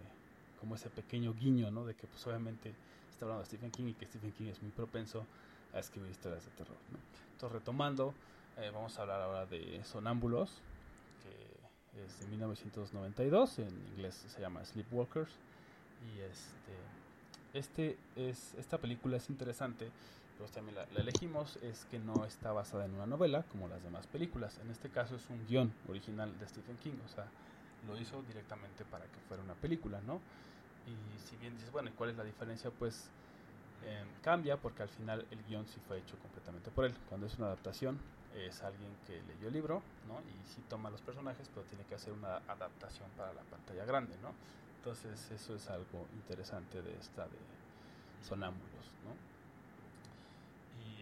Speaker 1: como ese pequeño guiño, ¿no? De que pues obviamente está hablando de Stephen King y que Stephen King es muy propenso a escribir historias de terror, ¿no? Entonces retomando, eh, vamos a hablar ahora de Sonámbulos, que es de 1992, en inglés se llama Sleepwalkers y este este es esta película es interesante pues también la, elegimos es que no está basada en una novela como las demás películas en este caso es un guion original de Stephen King o sea lo hizo directamente para que fuera una película no y si bien dices bueno ¿y cuál es la diferencia? pues eh, cambia porque al final el guion sí fue hecho completamente por él cuando es una adaptación es alguien que leyó el libro ¿no? y sí toma los personajes pero tiene que hacer una adaptación para la pantalla grande ¿no? entonces eso es algo interesante de esta de sonámbulos ¿no?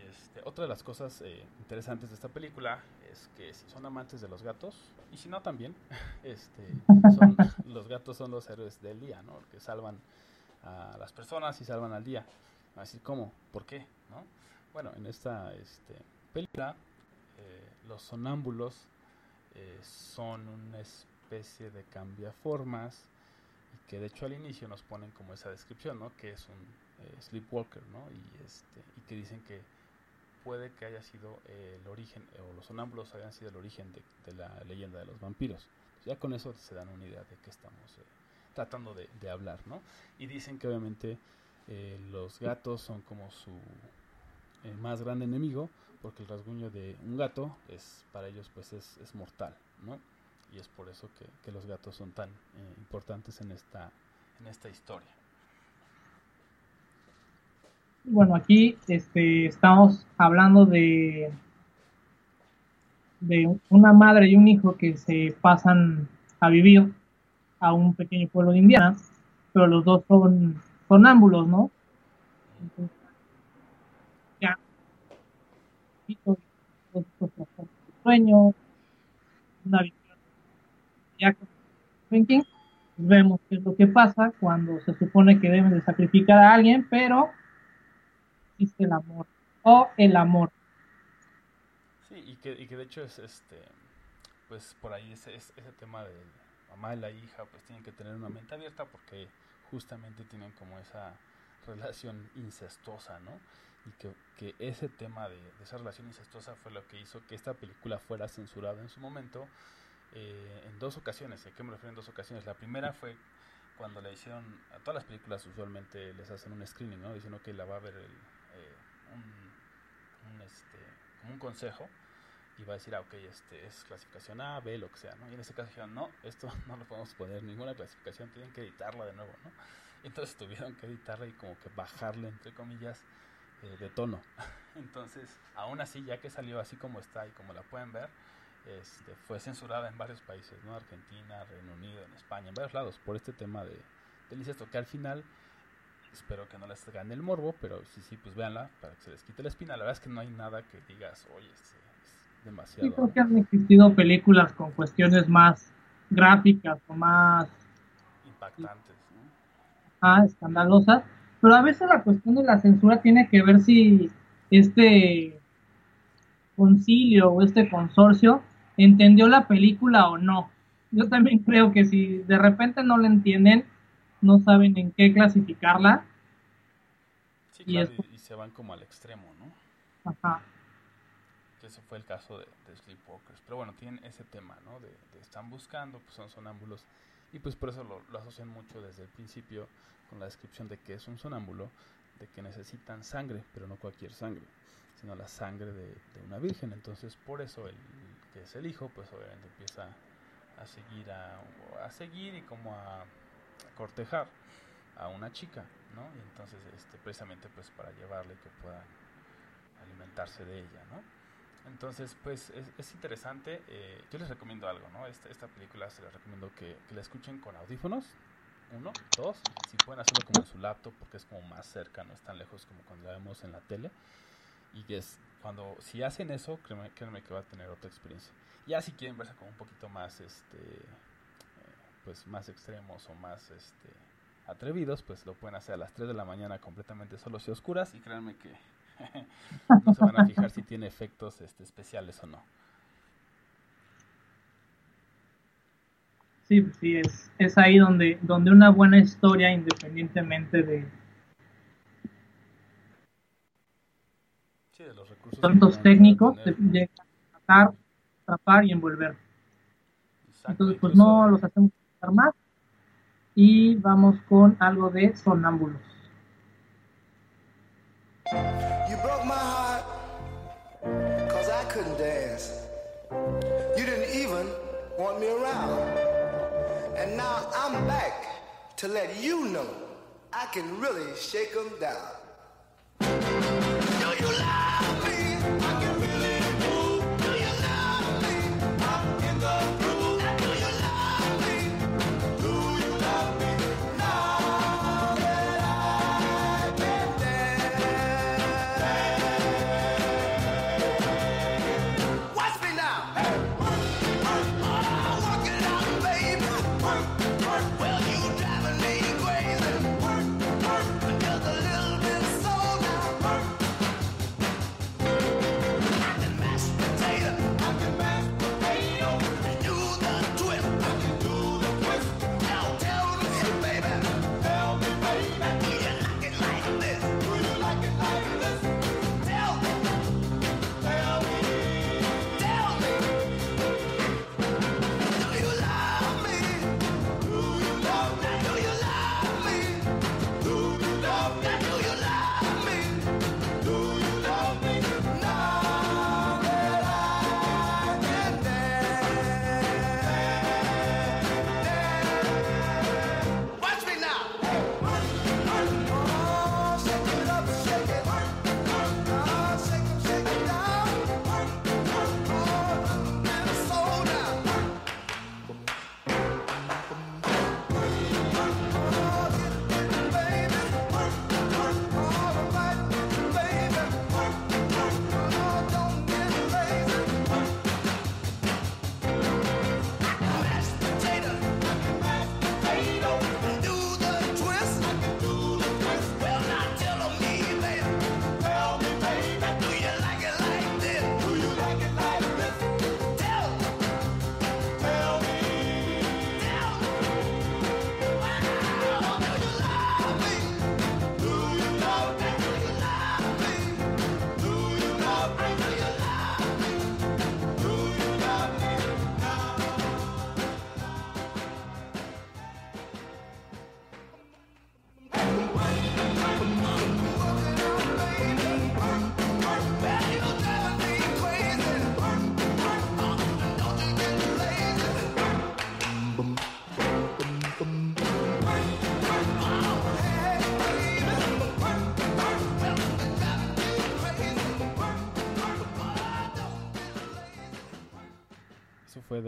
Speaker 1: Este, otra de las cosas eh, interesantes de esta película es que si son amantes de los gatos, y si no también, este, son- los gatos son los héroes del día, ¿no? Que salvan a las personas y salvan al día. A ¿cómo? ¿Por qué? ¿No? Bueno, en esta este, película, eh, los sonámbulos eh, son una especie de cambiaformas y que de hecho al inicio nos ponen como esa descripción, ¿no? Que es un eh, sleepwalker, ¿no? Y, este, y que dicen que puede que haya sido eh, el origen, eh, o los sonámbulos hayan sido el origen de, la leyenda de los vampiros. Ya con eso se dan una idea de qué estamos eh, tratando de, hablar, ¿no? Y dicen que obviamente los gatos son como su más grande enemigo, porque el rasguño de un gato es para ellos pues es, mortal, ¿no? Y es por eso que, que los gatos son tan importantes en esta, en esta historia.
Speaker 2: Bueno, aquí este, estamos hablando de, de una madre y un hijo que se pasan a vivir a un pequeño pueblo de Indiana, pero los dos son sonámbulos, ¿no? Entonces, ya, sueño, una ya vemos qué es lo que pasa cuando se supone que deben de sacrificar a alguien, pero el amor o el amor.
Speaker 1: Sí, y que, y que de hecho es este, pues por ahí ese, ese, tema de mamá y la hija, pues tienen que tener una mente abierta porque justamente tienen como esa relación incestuosa, ¿no? Y que, que ese tema de, de esa relación incestuosa fue lo que hizo que esta película fuera censurada en su momento eh, en dos ocasiones. ¿A qué me refiero en dos ocasiones? La primera fue cuando le hicieron, a todas las películas usualmente les hacen un screening, ¿no? Diciendo que la va a ver el, un, un, este, un consejo y va a decir, ah, ok, este es clasificación A, B, lo que sea, ¿no? Y en ese caso dijeron, no, esto no lo podemos poner ninguna clasificación, tienen que editarla de nuevo, ¿no? Entonces tuvieron que editarla y como que bajarle, entre comillas, eh, de tono. Entonces, aún así, ya que salió así como está y como la pueden ver, este, fue censurada en varios países, ¿no? Argentina, Reino Unido, en España, en varios lados, por este tema de, del incesto, que al final espero que no les gane el morbo, pero sí, sí, pues véanla para que se les quite la espina. La verdad es que no hay nada que digas, oye, es, es demasiado.
Speaker 2: Sí, creo que han existido películas con cuestiones más gráficas o más
Speaker 1: impactantes, ¿no?
Speaker 2: ah, escandalosas, pero a veces la cuestión de la censura tiene que ver si este concilio o este consorcio entendió la película o no. Yo también creo que si de repente no la entienden, no saben en qué clasificarla.
Speaker 1: Sí,
Speaker 2: Y
Speaker 1: claro,
Speaker 2: eso-
Speaker 1: y, se van como al extremo, ¿no?
Speaker 2: Ajá.
Speaker 1: Que ese fue el caso de, de Sleepwalkers. Pero bueno, tienen ese tema, ¿no? De, de están buscando, pues son sonámbulos. Y pues por eso lo, lo asocian mucho desde el principio con la descripción de que es un sonámbulo, de que necesitan sangre, pero no cualquier sangre, sino la sangre de, de una virgen. Entonces por eso el que es el hijo, pues obviamente empieza a seguir a, a seguir y como a cortejar a una chica, ¿no? Y entonces este, precisamente pues para llevarle que pueda alimentarse de ella, ¿no? Entonces, pues es, es interesante. eh, yo les recomiendo algo, ¿no? Esta, esta película se les recomiendo que, que la escuchen con audífonos. Uno, dos, si pueden hacerlo como en su laptop, porque es como más cerca, no es tan lejos como cuando la vemos en la tele. Y que es cuando, si hacen eso, créanme, créanme que va a tener otra experiencia. Ya si quieren verse como un poquito más, este, pues más extremos o más, este, atrevidos, pues lo pueden hacer a las 3 de la mañana completamente solos y oscuras. Y créanme que no se van a fijar si tiene efectos este, especiales o no.
Speaker 2: Sí, sí, es, es ahí donde, donde una buena historia, independientemente de
Speaker 1: Sí, de los recursos
Speaker 2: tantos técnicos, llega a atrapar, atrapar y envolver.
Speaker 1: Exacto,
Speaker 2: Entonces, pues no los hacemos pensar más. Y vamos con algo de sonámbulos.
Speaker 4: You broke my heart because I couldn't dance. You didn't even want me around. And now I'm back to let you know I can really shake 'em down.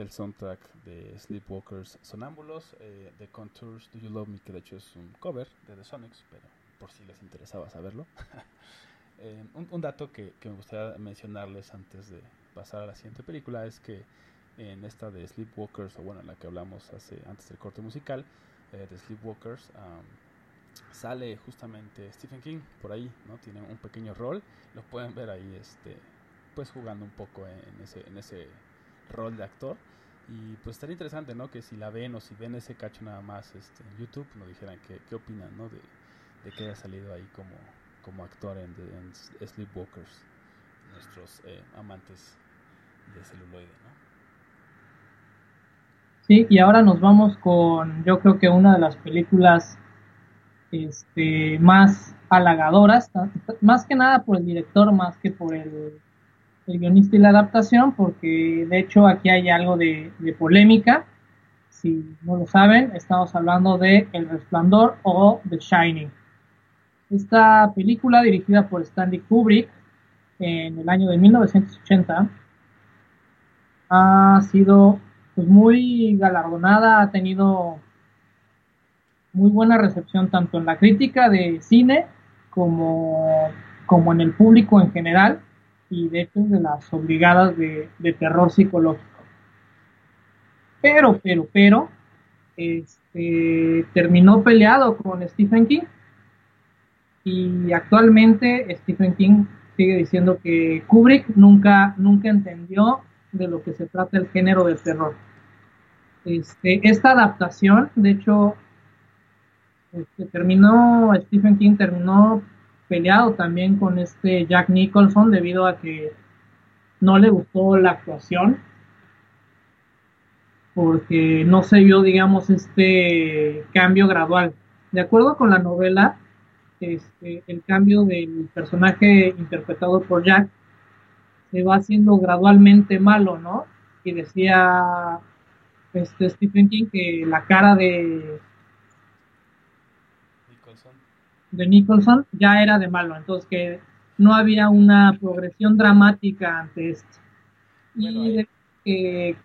Speaker 1: Del soundtrack de Sleepwalkers Sonámbulos, eh, The Contours Do You Love Me, que de hecho es un cover de The Sonics, pero por si les interesaba saberlo. Eh, un, un dato que, que me gustaría mencionarles antes de pasar a la siguiente película es que en esta de Sleepwalkers, o bueno, en la que hablamos hace, antes del corte musical, eh, de Sleepwalkers, am, sale justamente Stephen King por ahí, ¿no? Tiene un pequeño rol, lo pueden ver ahí, este, pues jugando un poco en ese, en ese rol de actor. Y pues estaría interesante, ¿no? Que si la ven o si ven ese cacho nada más este, en YouTube, nos dijeran qué, qué opinan, ¿no? De, de que haya salido ahí como, como actor en, The- en Sleepwalkers, nuestros eh, amantes de celuloide, ¿no?
Speaker 2: Sí, y ahora nos vamos con, yo creo que una de las películas este, más halagadoras, más que nada por el director, más que por el, el guionista y la adaptación, porque de hecho aquí hay algo de, polémica. Si no lo saben, estamos hablando de El Resplandor o The Shining. Esta película, dirigida por Stanley Kubrick en el año de 1980, ha sido pues muy galardonada, ha tenido muy buena recepción tanto en la crítica de cine como en el público en general y de hecho de las obligadas de, de terror psicológico. Pero, pero, pero, este, terminó peleado con Stephen King y actualmente Stephen King sigue diciendo que Kubrick nunca, nunca entendió de lo que se trata el género del terror. Este, esta adaptación, de hecho, este, terminó, Stephen King terminó peleado también con este Jack Nicholson debido a que no le gustó la actuación porque no se vio, digamos, este cambio gradual. De acuerdo con la novela, este, el cambio del personaje interpretado por Jack se va haciendo gradualmente malo, ¿no? Y decía este Stephen King que la cara de,
Speaker 1: Nicholson.
Speaker 2: De Nicholson ya era de malo, entonces que no había una progresión dramática ante esto.
Speaker 1: Bueno,
Speaker 2: y de que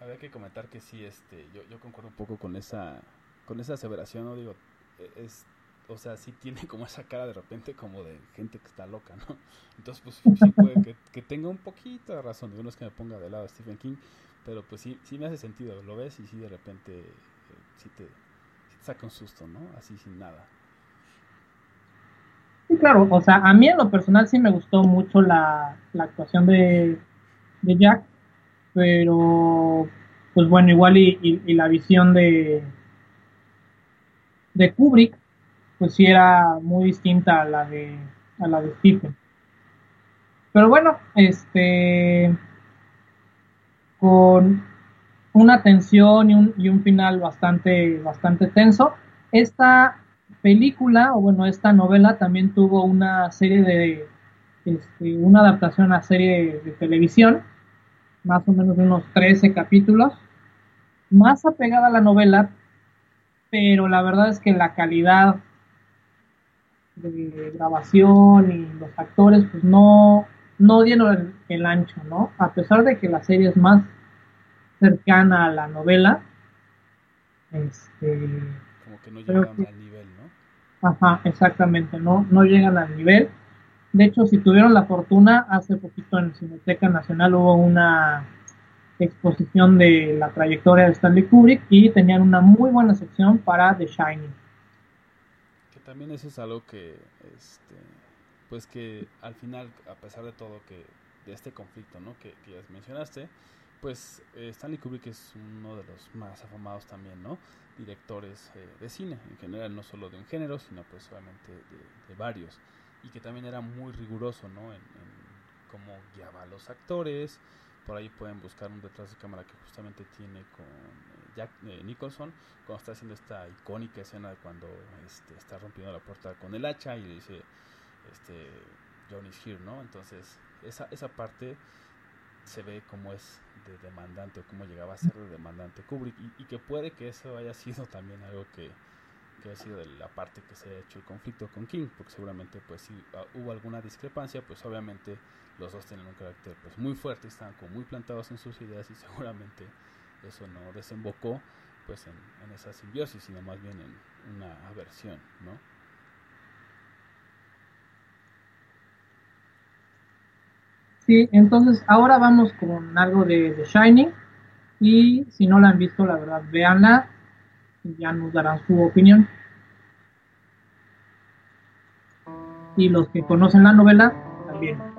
Speaker 1: Habría que comentar que sí, este, yo, yo concuerdo un poco con esa, con esa aseveración, no digo, e- es, o sea, sí tiene como esa cara de repente como de gente que está loca, ¿no? Entonces, pues sí puede que, que tenga un poquito de razón, digo, no es que me ponga de lado a Stephen King, pero pues sí, sí me hace sentido, lo ves y sí de repente, eh, sí te saca un susto, ¿no? Así sin nada.
Speaker 2: Sí, claro, o sea, a mí en lo personal sí me gustó mucho la, la actuación de, de Jack, pero pues bueno, igual y, la visión de, de Kubrick, pues sí era muy distinta a la de, a la de Stephen. Pero bueno, este, con una tensión y un, y un final bastante, bastante tenso, esta película, o bueno, esta novela también tuvo una serie de, este, una adaptación a serie de televisión, más o menos de unos 13 capítulos, más apegada a la novela, pero la verdad es que la calidad de grabación y los actores, pues no, no dieron el, el ancho, ¿no? A pesar de que la serie es más cercana a la novela, este,
Speaker 1: Como que no llegan
Speaker 2: que-
Speaker 1: al nivel, ¿no?
Speaker 2: Ajá, exactamente, no, no llegan al nivel. De hecho, si tuvieron la fortuna, hace poquito en Cineteca Nacional hubo una exposición de la trayectoria de Stanley Kubrick y tenían una muy buena sección para The Shining.
Speaker 1: Que también eso es algo que, este, pues que al final, a pesar de todo, que de este conflicto, ¿no? Que, que ya mencionaste, pues eh, Stanley Kubrick es uno de los más afamados también, ¿no? Directores eh, de cine, en general, no solo de un género, sino pues obviamente de, varios. Y que también era muy riguroso, ¿no? En, cómo guiaba a los actores. Por ahí pueden buscar un detrás de cámara que justamente tiene con eh, Jack Nicholson, cuando está haciendo esta icónica escena de cuando este, está rompiendo la puerta con el hacha y le dice, este, Johnny's here, ¿no? Entonces, esa, esa parte se ve como es de demandante o cómo llegaba a ser de demandante Kubrick y, que puede que eso haya sido también algo que, que ha sido de la parte que se ha hecho el conflicto con King, porque seguramente pues si ah, hubo alguna discrepancia, pues obviamente los dos tienen un carácter pues muy fuerte, están como muy plantados en sus ideas y seguramente eso no desembocó pues en, en esa simbiosis, sino más bien en una aversión, ¿no?
Speaker 2: Sí, entonces ahora vamos con algo de The Shining. Y si no la han visto, la verdad, véanla y ya nos darán su opinión. Y los que conocen la novela, también.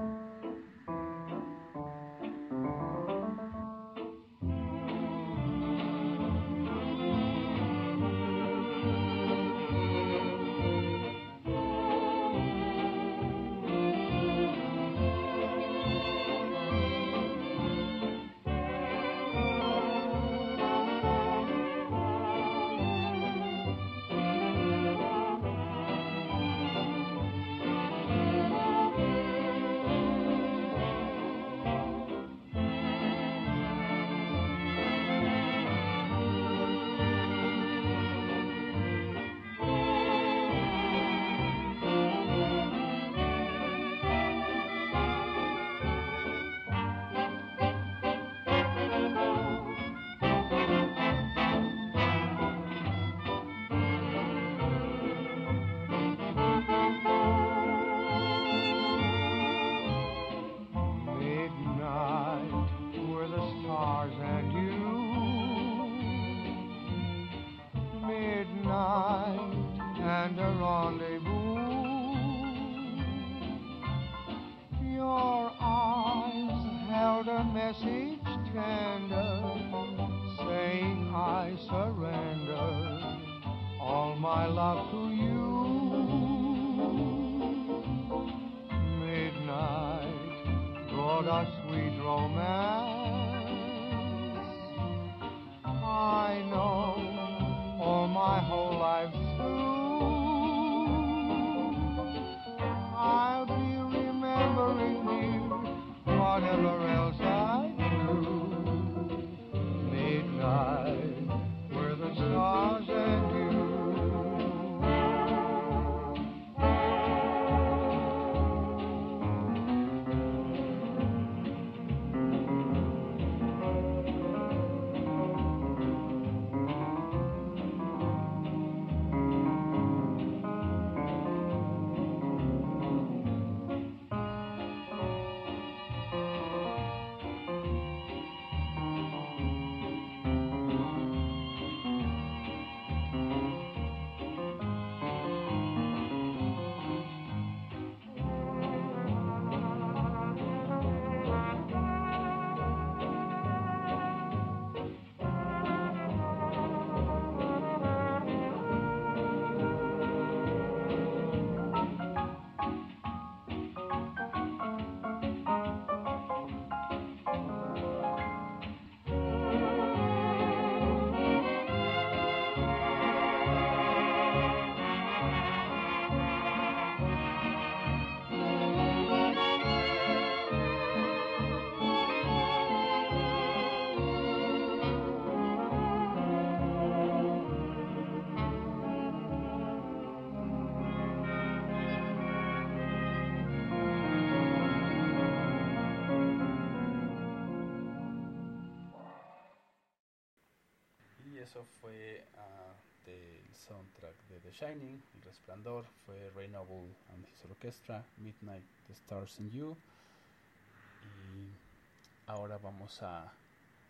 Speaker 1: Eso fue ah, del soundtrack de The Shining, El Resplandor, fue Ray Noble and his orchestra, Midnight, The Stars in You. Y ahora vamos a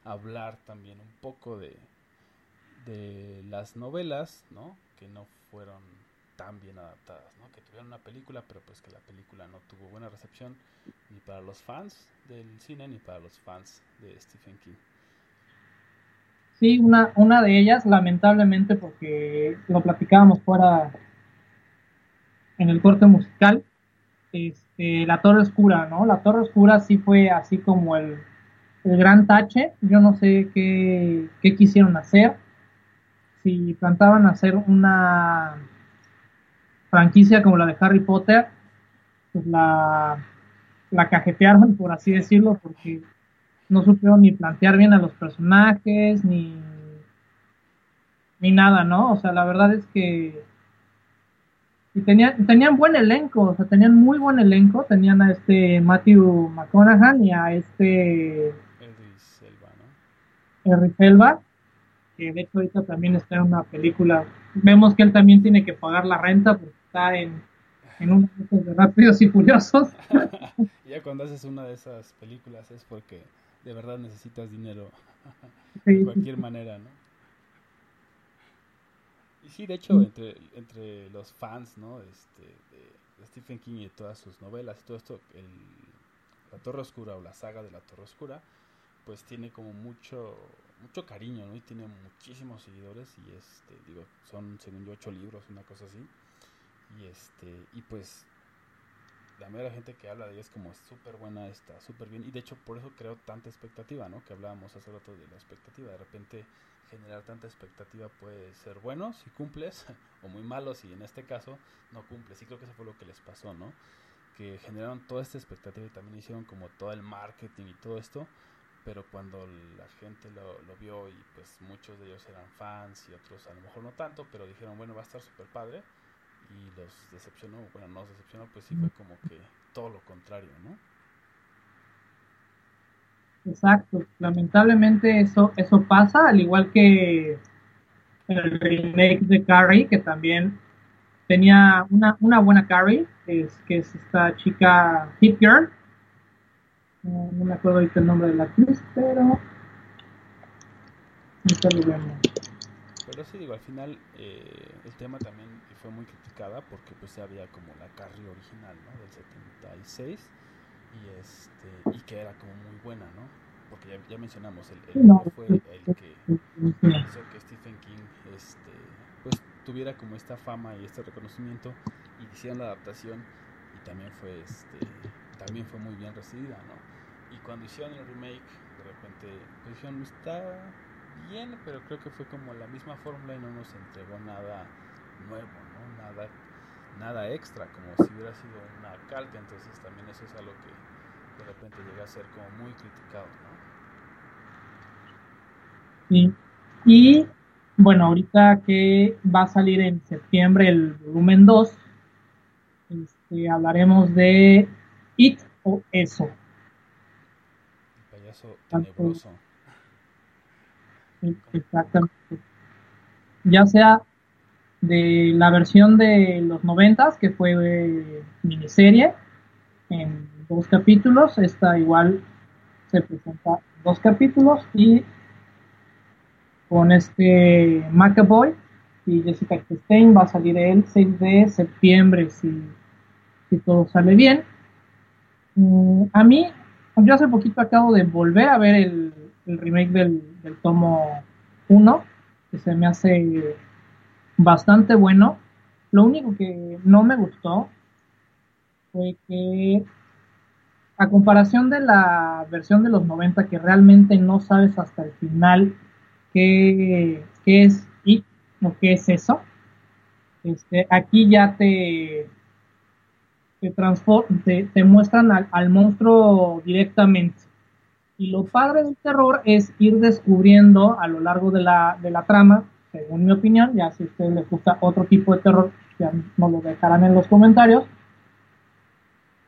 Speaker 1: hablar también un poco de, de las novelas, ¿no? Que no fueron tan bien adaptadas, ¿no? Que tuvieron una película, pero pues que la película no tuvo buena recepción ni para los fans del cine ni para los fans de Stephen King.
Speaker 2: Sí, una, una de ellas, lamentablemente, porque lo platicábamos fuera en el corte musical, este, La Torre Oscura, ¿no? La Torre Oscura sí fue así como el, el gran tache. Yo no sé qué, qué quisieron hacer. Si plantaban hacer una franquicia como la de Harry Potter, pues la, la cajetearon, por así decirlo, porque no supieron ni plantear bien a los personajes, ni, ni nada, ¿no? O sea, la verdad es que y tenían, tenían buen elenco, o sea, tenían muy buen elenco, tenían a este Matthew McConaughey y a este
Speaker 1: Elba, ¿no?
Speaker 2: Henry Selva, que de hecho ahorita también está en una película. Vemos que él también tiene que pagar la renta porque está en, en un de Rápidos y Furiosos.
Speaker 1: Ya cuando haces una de esas películas es porque de verdad necesitas dinero de cualquier manera, ¿no? Y sí, de hecho, entre, entre los fans, ¿no? Este, de, de Stephen King y de todas sus novelas y todo esto, el, La Torre Oscura o la saga de La Torre Oscura, pues tiene como mucho mucho cariño, ¿no? Y tiene muchísimos seguidores y este, digo, son según yo ocho libros, una cosa así. Y este, y pues la mera gente que habla de ella es como súper buena, está súper bien. Y de hecho por eso creo tanta expectativa, ¿no? Que hablábamos hace rato de la expectativa. De repente generar tanta expectativa puede ser bueno si cumples, o muy malo si en este caso no cumples. Y creo que eso fue lo que les pasó, ¿no? Que generaron toda esta expectativa y también hicieron como todo el marketing y todo esto. Pero cuando la gente lo, lo vio y pues muchos de ellos eran fans y otros a lo mejor no tanto, pero dijeron, bueno, va a estar súper padre y los decepcionó, bueno, no los decepcionó, pues sí fue como que todo lo contrario, ¿no?
Speaker 2: Exacto, lamentablemente eso, eso pasa, al igual que el remake de Carrie, que también tenía una, una buena Carrie, que es, que es esta chica Hit Girl, no, no me acuerdo ahorita el nombre de la actriz, pero ahorita lo vemos.
Speaker 1: Pero sí, digo, al final eh, el tema también fue muy criticada porque pues había como la Carrie original, ¿no? Del 76 y este y que era como muy buena, ¿no? Porque ya, ya mencionamos, el, el
Speaker 2: No.
Speaker 1: libro fue el que hizo que Stephen King este, pues tuviera como esta fama y este reconocimiento y hicieron la adaptación y también fue este también fue muy bien recibida, ¿no? Y cuando hicieron el remake, de repente pues dijeron, está bien, pero creo que fue como la misma fórmula y no nos entregó nada nuevo, ¿no? Nada, nada extra, como si hubiera sido una calca, entonces también eso es algo que de repente llega a ser como muy criticado, ¿no?
Speaker 2: Sí. Y bueno, ahorita que va a salir en septiembre el volumen 2, este, hablaremos de It o Eso.
Speaker 1: El payaso tenebroso.
Speaker 2: Exactamente. Ya sea de la versión de los noventas, que fue eh, miniserie, en dos capítulos. Esta igual se presenta en dos capítulos y con este McAvoy y Jessica Chastain va a salir el 6 de septiembre si, si todo sale bien. Mm, a mí, yo hace poquito acabo de volver a ver el, el remake del, tomo 1, que se me hace bastante bueno. Lo único que no me gustó fue que a comparación de la versión de los 90 que realmente no sabes hasta el final qué, qué es y o qué es eso, este, aquí ya te te, te, te muestran al monstruo directamente. Y lo padre del terror es ir descubriendo a lo largo de la, de la trama, según mi opinión, ya si a ustedes les gusta otro tipo de terror, ya nos lo dejarán en los comentarios,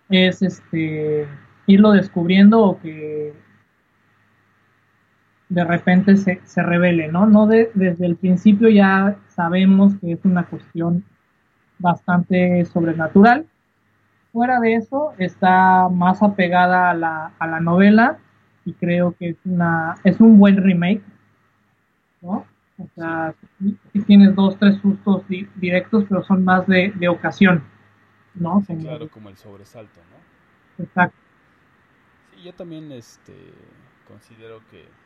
Speaker 2: es este irlo descubriendo o que de repente se, se revele, ¿no? No de- desde el principio ya sabemos que es una cuestión bastante sobrenatural. Fuera de eso, está más apegada a la, a la novela y creo que es una es un buen remake, ¿no? O sea, sí tienes dos, tres sustos di- directos, pero son más de, de ocasión, ¿no?
Speaker 1: Sí, claro, como el sobresalto, ¿no?
Speaker 2: Exacto.
Speaker 1: Sí, yo también este considero que,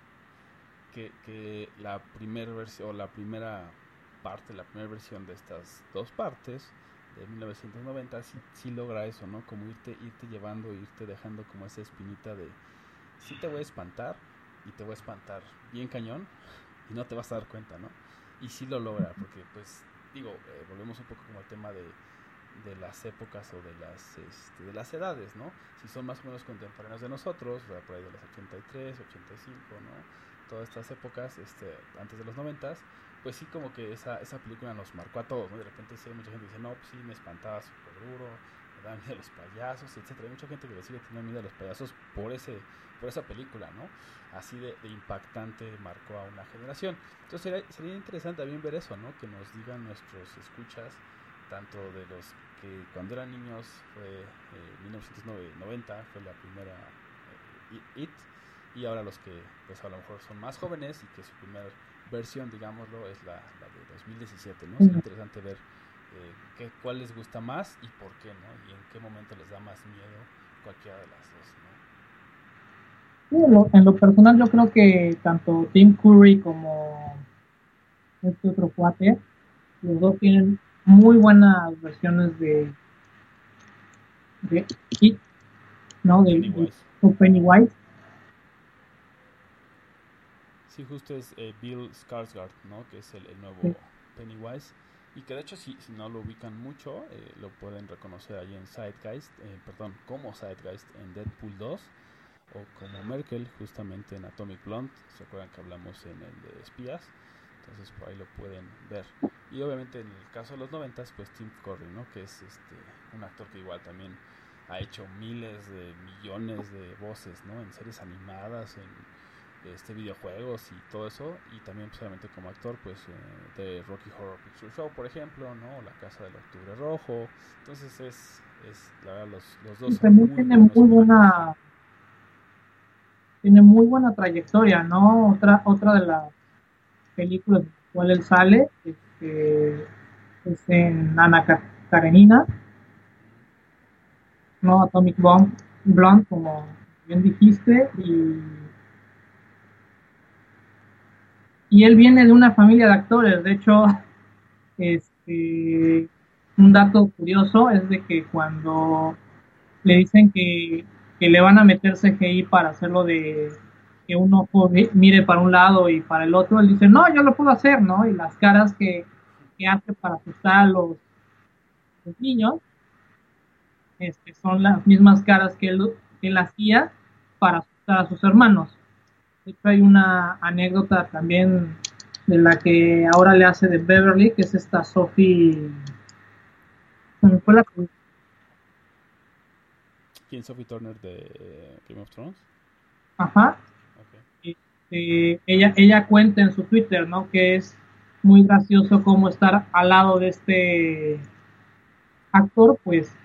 Speaker 1: que, que la primera versión o la primera parte, la primera versión de estas dos partes de 1990 sí, sí logra eso, ¿no? Como irte, irte llevando, irte dejando como esa espinita de sí te voy a espantar y te voy a espantar bien cañón y no te vas a dar cuenta, ¿no? Y sí lo logra, porque pues digo, eh, volvemos un poco como al tema de, de las épocas o de las, este, de las edades, ¿no? Si son más o menos contemporáneos de nosotros, o sea, por ahí de los 83, 85, ¿no? Todas estas épocas, este, antes de los 90, pues sí como que esa, esa película nos marcó a todos, ¿no? De repente mucha gente dice, no, pues sí, me espantaba súper duro, daba miedo a los payasos, etcétera. Hay mucha gente que le sigue teniendo miedo a los payasos por ese, por esa película, ¿no? Así de, de impactante marcó a una generación. Entonces sería, sería interesante también ver eso, ¿no? Que nos digan nuestros escuchas, tanto de los que cuando eran niños fue eh, 1990, fue la primera eh, It, y ahora los que pues a lo mejor son más jóvenes y que su primera versión, digámoslo, es la, la de 2017, ¿no? Sería interesante ver eh, qué, cuál les gusta más y por qué, ¿no? Y en qué momento les da más miedo cualquiera de las dos, ¿no?
Speaker 2: En, lo, personal yo creo que tanto Tim Curry como este otro cuate, los dos tienen muy buenas versiones de de It, ¿no? De, de,
Speaker 1: Pennywise.
Speaker 2: de Pennywise.
Speaker 1: Sí, justo es eh, Bill Skarsgård, ¿no? Que es el, el nuevo
Speaker 2: Sí.
Speaker 1: Pennywise. Y que de hecho, si, si no lo ubican mucho, eh, lo pueden reconocer ahí en Sidegeist, eh, perdón, como Sidegeist en Deadpool 2, o como Merkel, justamente en Atomic Blonde. ¿Se acuerdan que hablamos en el de espías? Entonces por ahí lo pueden ver. Y obviamente en el caso de los noventas, pues Tim Curry, ¿no? Que es este un actor que igual también ha hecho miles de millones de voces, ¿no? En series animadas, en este videojuegos y todo eso y también pues, obviamente como actor pues eh, de Rocky Horror Picture Show por ejemplo no la casa del octubre rojo entonces es es la verdad los, los dos
Speaker 2: Y también
Speaker 1: muy
Speaker 2: tiene muy buena tiene muy buena trayectoria, ¿no? Otra otra de las películas en las cuales él sale este, es en Ana Ka- Karenina, ¿no? Atomic Bomb, Blonde, como bien dijiste, y y él viene de una familia de actores, de hecho, este, un dato curioso es de que cuando le dicen que, le van a meter CGI para hacerlo de que un ojo mire para un lado y para el otro, él dice, no, yo lo puedo hacer, ¿no? Y las caras que, hace para asustar a los, los niños este, son las mismas caras que él, que él hacía para asustar a sus hermanos. De hecho, hay una anécdota también de la que ahora le hace de Beverly, que es esta Sophie. fue la-
Speaker 1: ¿Quién Sophie Turner de eh, Game of Thrones?
Speaker 2: Ajá.
Speaker 1: Ok.
Speaker 2: eh, ella, ella cuenta en su Twitter, ¿no? Que es muy gracioso como estar al lado de este actor, pues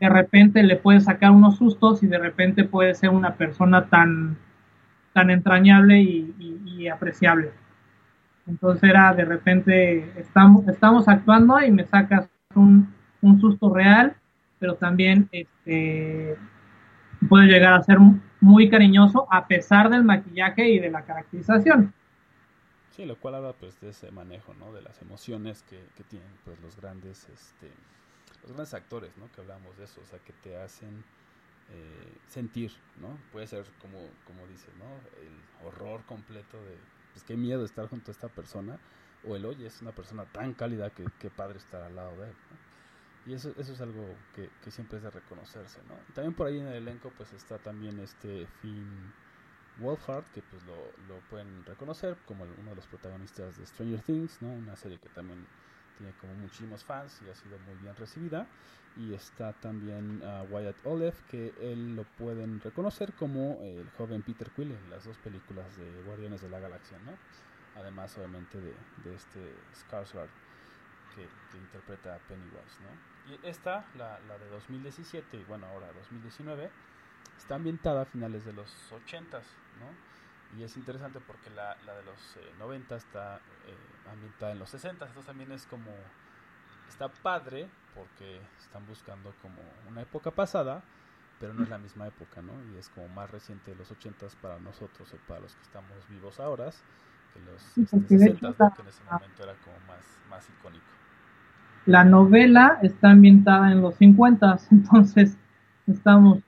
Speaker 2: de repente le puede sacar unos sustos y de repente puede ser una persona tan, tan entrañable y, apreciable. Entonces era de repente, estamos, actuando y me sacas un, susto real, pero también este, puede llegar a ser muy cariñoso a pesar del maquillaje y de la caracterización.
Speaker 1: Sí, lo cual habla pues de ese manejo, ¿no? De las emociones que, que tienen pues los grandes, este, los grandes actores, ¿no? Que hablamos de eso, o sea, que te hacen eh, sentir, ¿no? Puede ser como, como dices, ¿no? El horror completo de, pues qué miedo estar junto a esta persona, o el oye, es una persona tan cálida que qué padre estar al lado de él. Y eso, eso es algo que, que siempre es de reconocerse, ¿no? También por ahí en el elenco pues está también este Finn Wolfhard, que pues lo, lo pueden reconocer como uno de los protagonistas de Stranger Things, ¿no? Una serie que también tiene como muchísimos fans y ha sido muy bien recibida. Y está también ah, Wyatt Olive, que él lo pueden reconocer como el joven Peter Quill en las dos películas de Guardianes de la Galaxia, ¿no? Además, obviamente, de, de este Skarsgård que, que interpreta a Pennywise, ¿no? Y esta, la, la de 2017 y bueno, ahora 2019, está ambientada a finales de los 80s, ¿no? Y es interesante porque la, la de los eh, 90 está eh, ambientada en los 60, entonces también es como, está padre porque están buscando como una época pasada, pero no es la misma época, ¿no? Y es como más reciente de los 80s para nosotros o para los que estamos vivos ahora, que los este,
Speaker 2: porque de
Speaker 1: 60s,
Speaker 2: hecho
Speaker 1: ¿no?
Speaker 2: la-
Speaker 1: que en ese momento era como más, más icónico.
Speaker 2: La novela está ambientada en los 50, entonces estamos,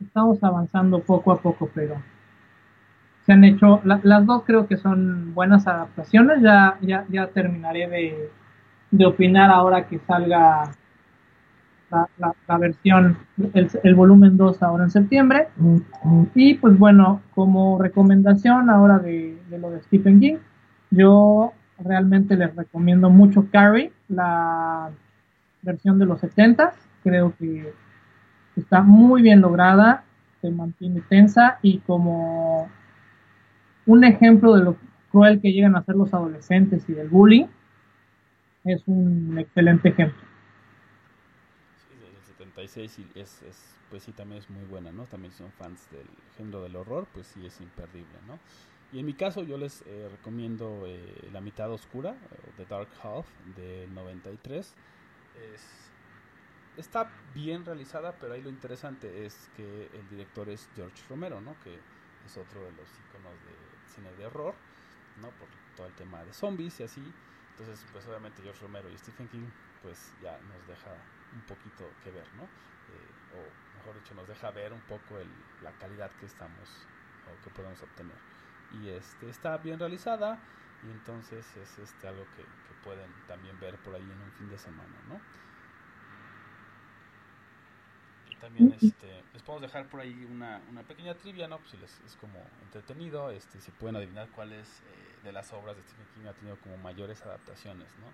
Speaker 2: estamos avanzando poco a poco, pero se han hecho, la- las dos creo que son buenas adaptaciones, ya, ya, ya terminaré de, de opinar ahora que salga la, la- la versión, el, el volumen 2 ahora en septiembre. Y pues bueno, como recomendación ahora de, de lo de Stephen King, yo realmente les recomiendo mucho Carrie, la versión de los 70 Creo que está muy bien lograda, se mantiene tensa y como un ejemplo de lo cruel que llegan a ser los adolescentes y del bullying, es un excelente ejemplo.
Speaker 1: Sí, del 76 y es, es, pues sí, también es muy buena, ¿no? También son fans del género del horror, pues sí es imperdible, ¿no? Y en mi caso yo les eh, recomiendo eh, La mitad oscura, o The Dark Half, del 93. Es, está bien realizada, pero ahí lo interesante es que el director es George Romero, ¿no? Que es otro de los iconos de cine de horror, ¿no? Por todo el tema de zombies y así. Entonces, pues obviamente George Romero y Stephen King, pues ya nos deja un poquito que ver, ¿no? Eh, o mejor dicho, nos deja ver un poco el, la calidad que estamos o que podemos obtener. Y este está bien realizada y entonces es este algo que, que pueden también ver por ahí en un fin de semana, ¿no? También este, les podemos dejar por ahí una, una pequeña trivia, ¿no? Pues si les es como entretenido, este, si pueden adivinar cuáles eh, de las obras de Stephen King ha tenido como mayores adaptaciones, ¿no?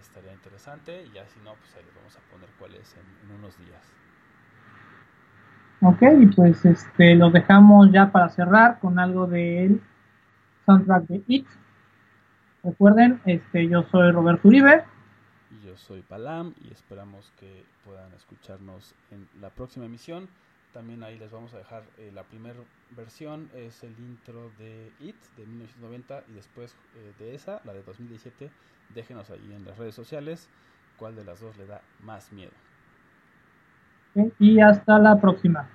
Speaker 1: Estaría interesante y ya si no, pues ahí les vamos a poner cuáles en, en unos días.
Speaker 2: Ok, pues este, los dejamos ya para cerrar con algo del soundtrack de It. Recuerden, este, yo soy Roberto Uribe.
Speaker 1: Yo soy Palam y esperamos que puedan escucharnos en la próxima emisión. También ahí les vamos a dejar eh, la primera versión, es el intro de It de 1990 y después eh, de esa, la de 2017, déjenos ahí en las redes sociales cuál de las dos le da más miedo.
Speaker 2: Y hasta la próxima.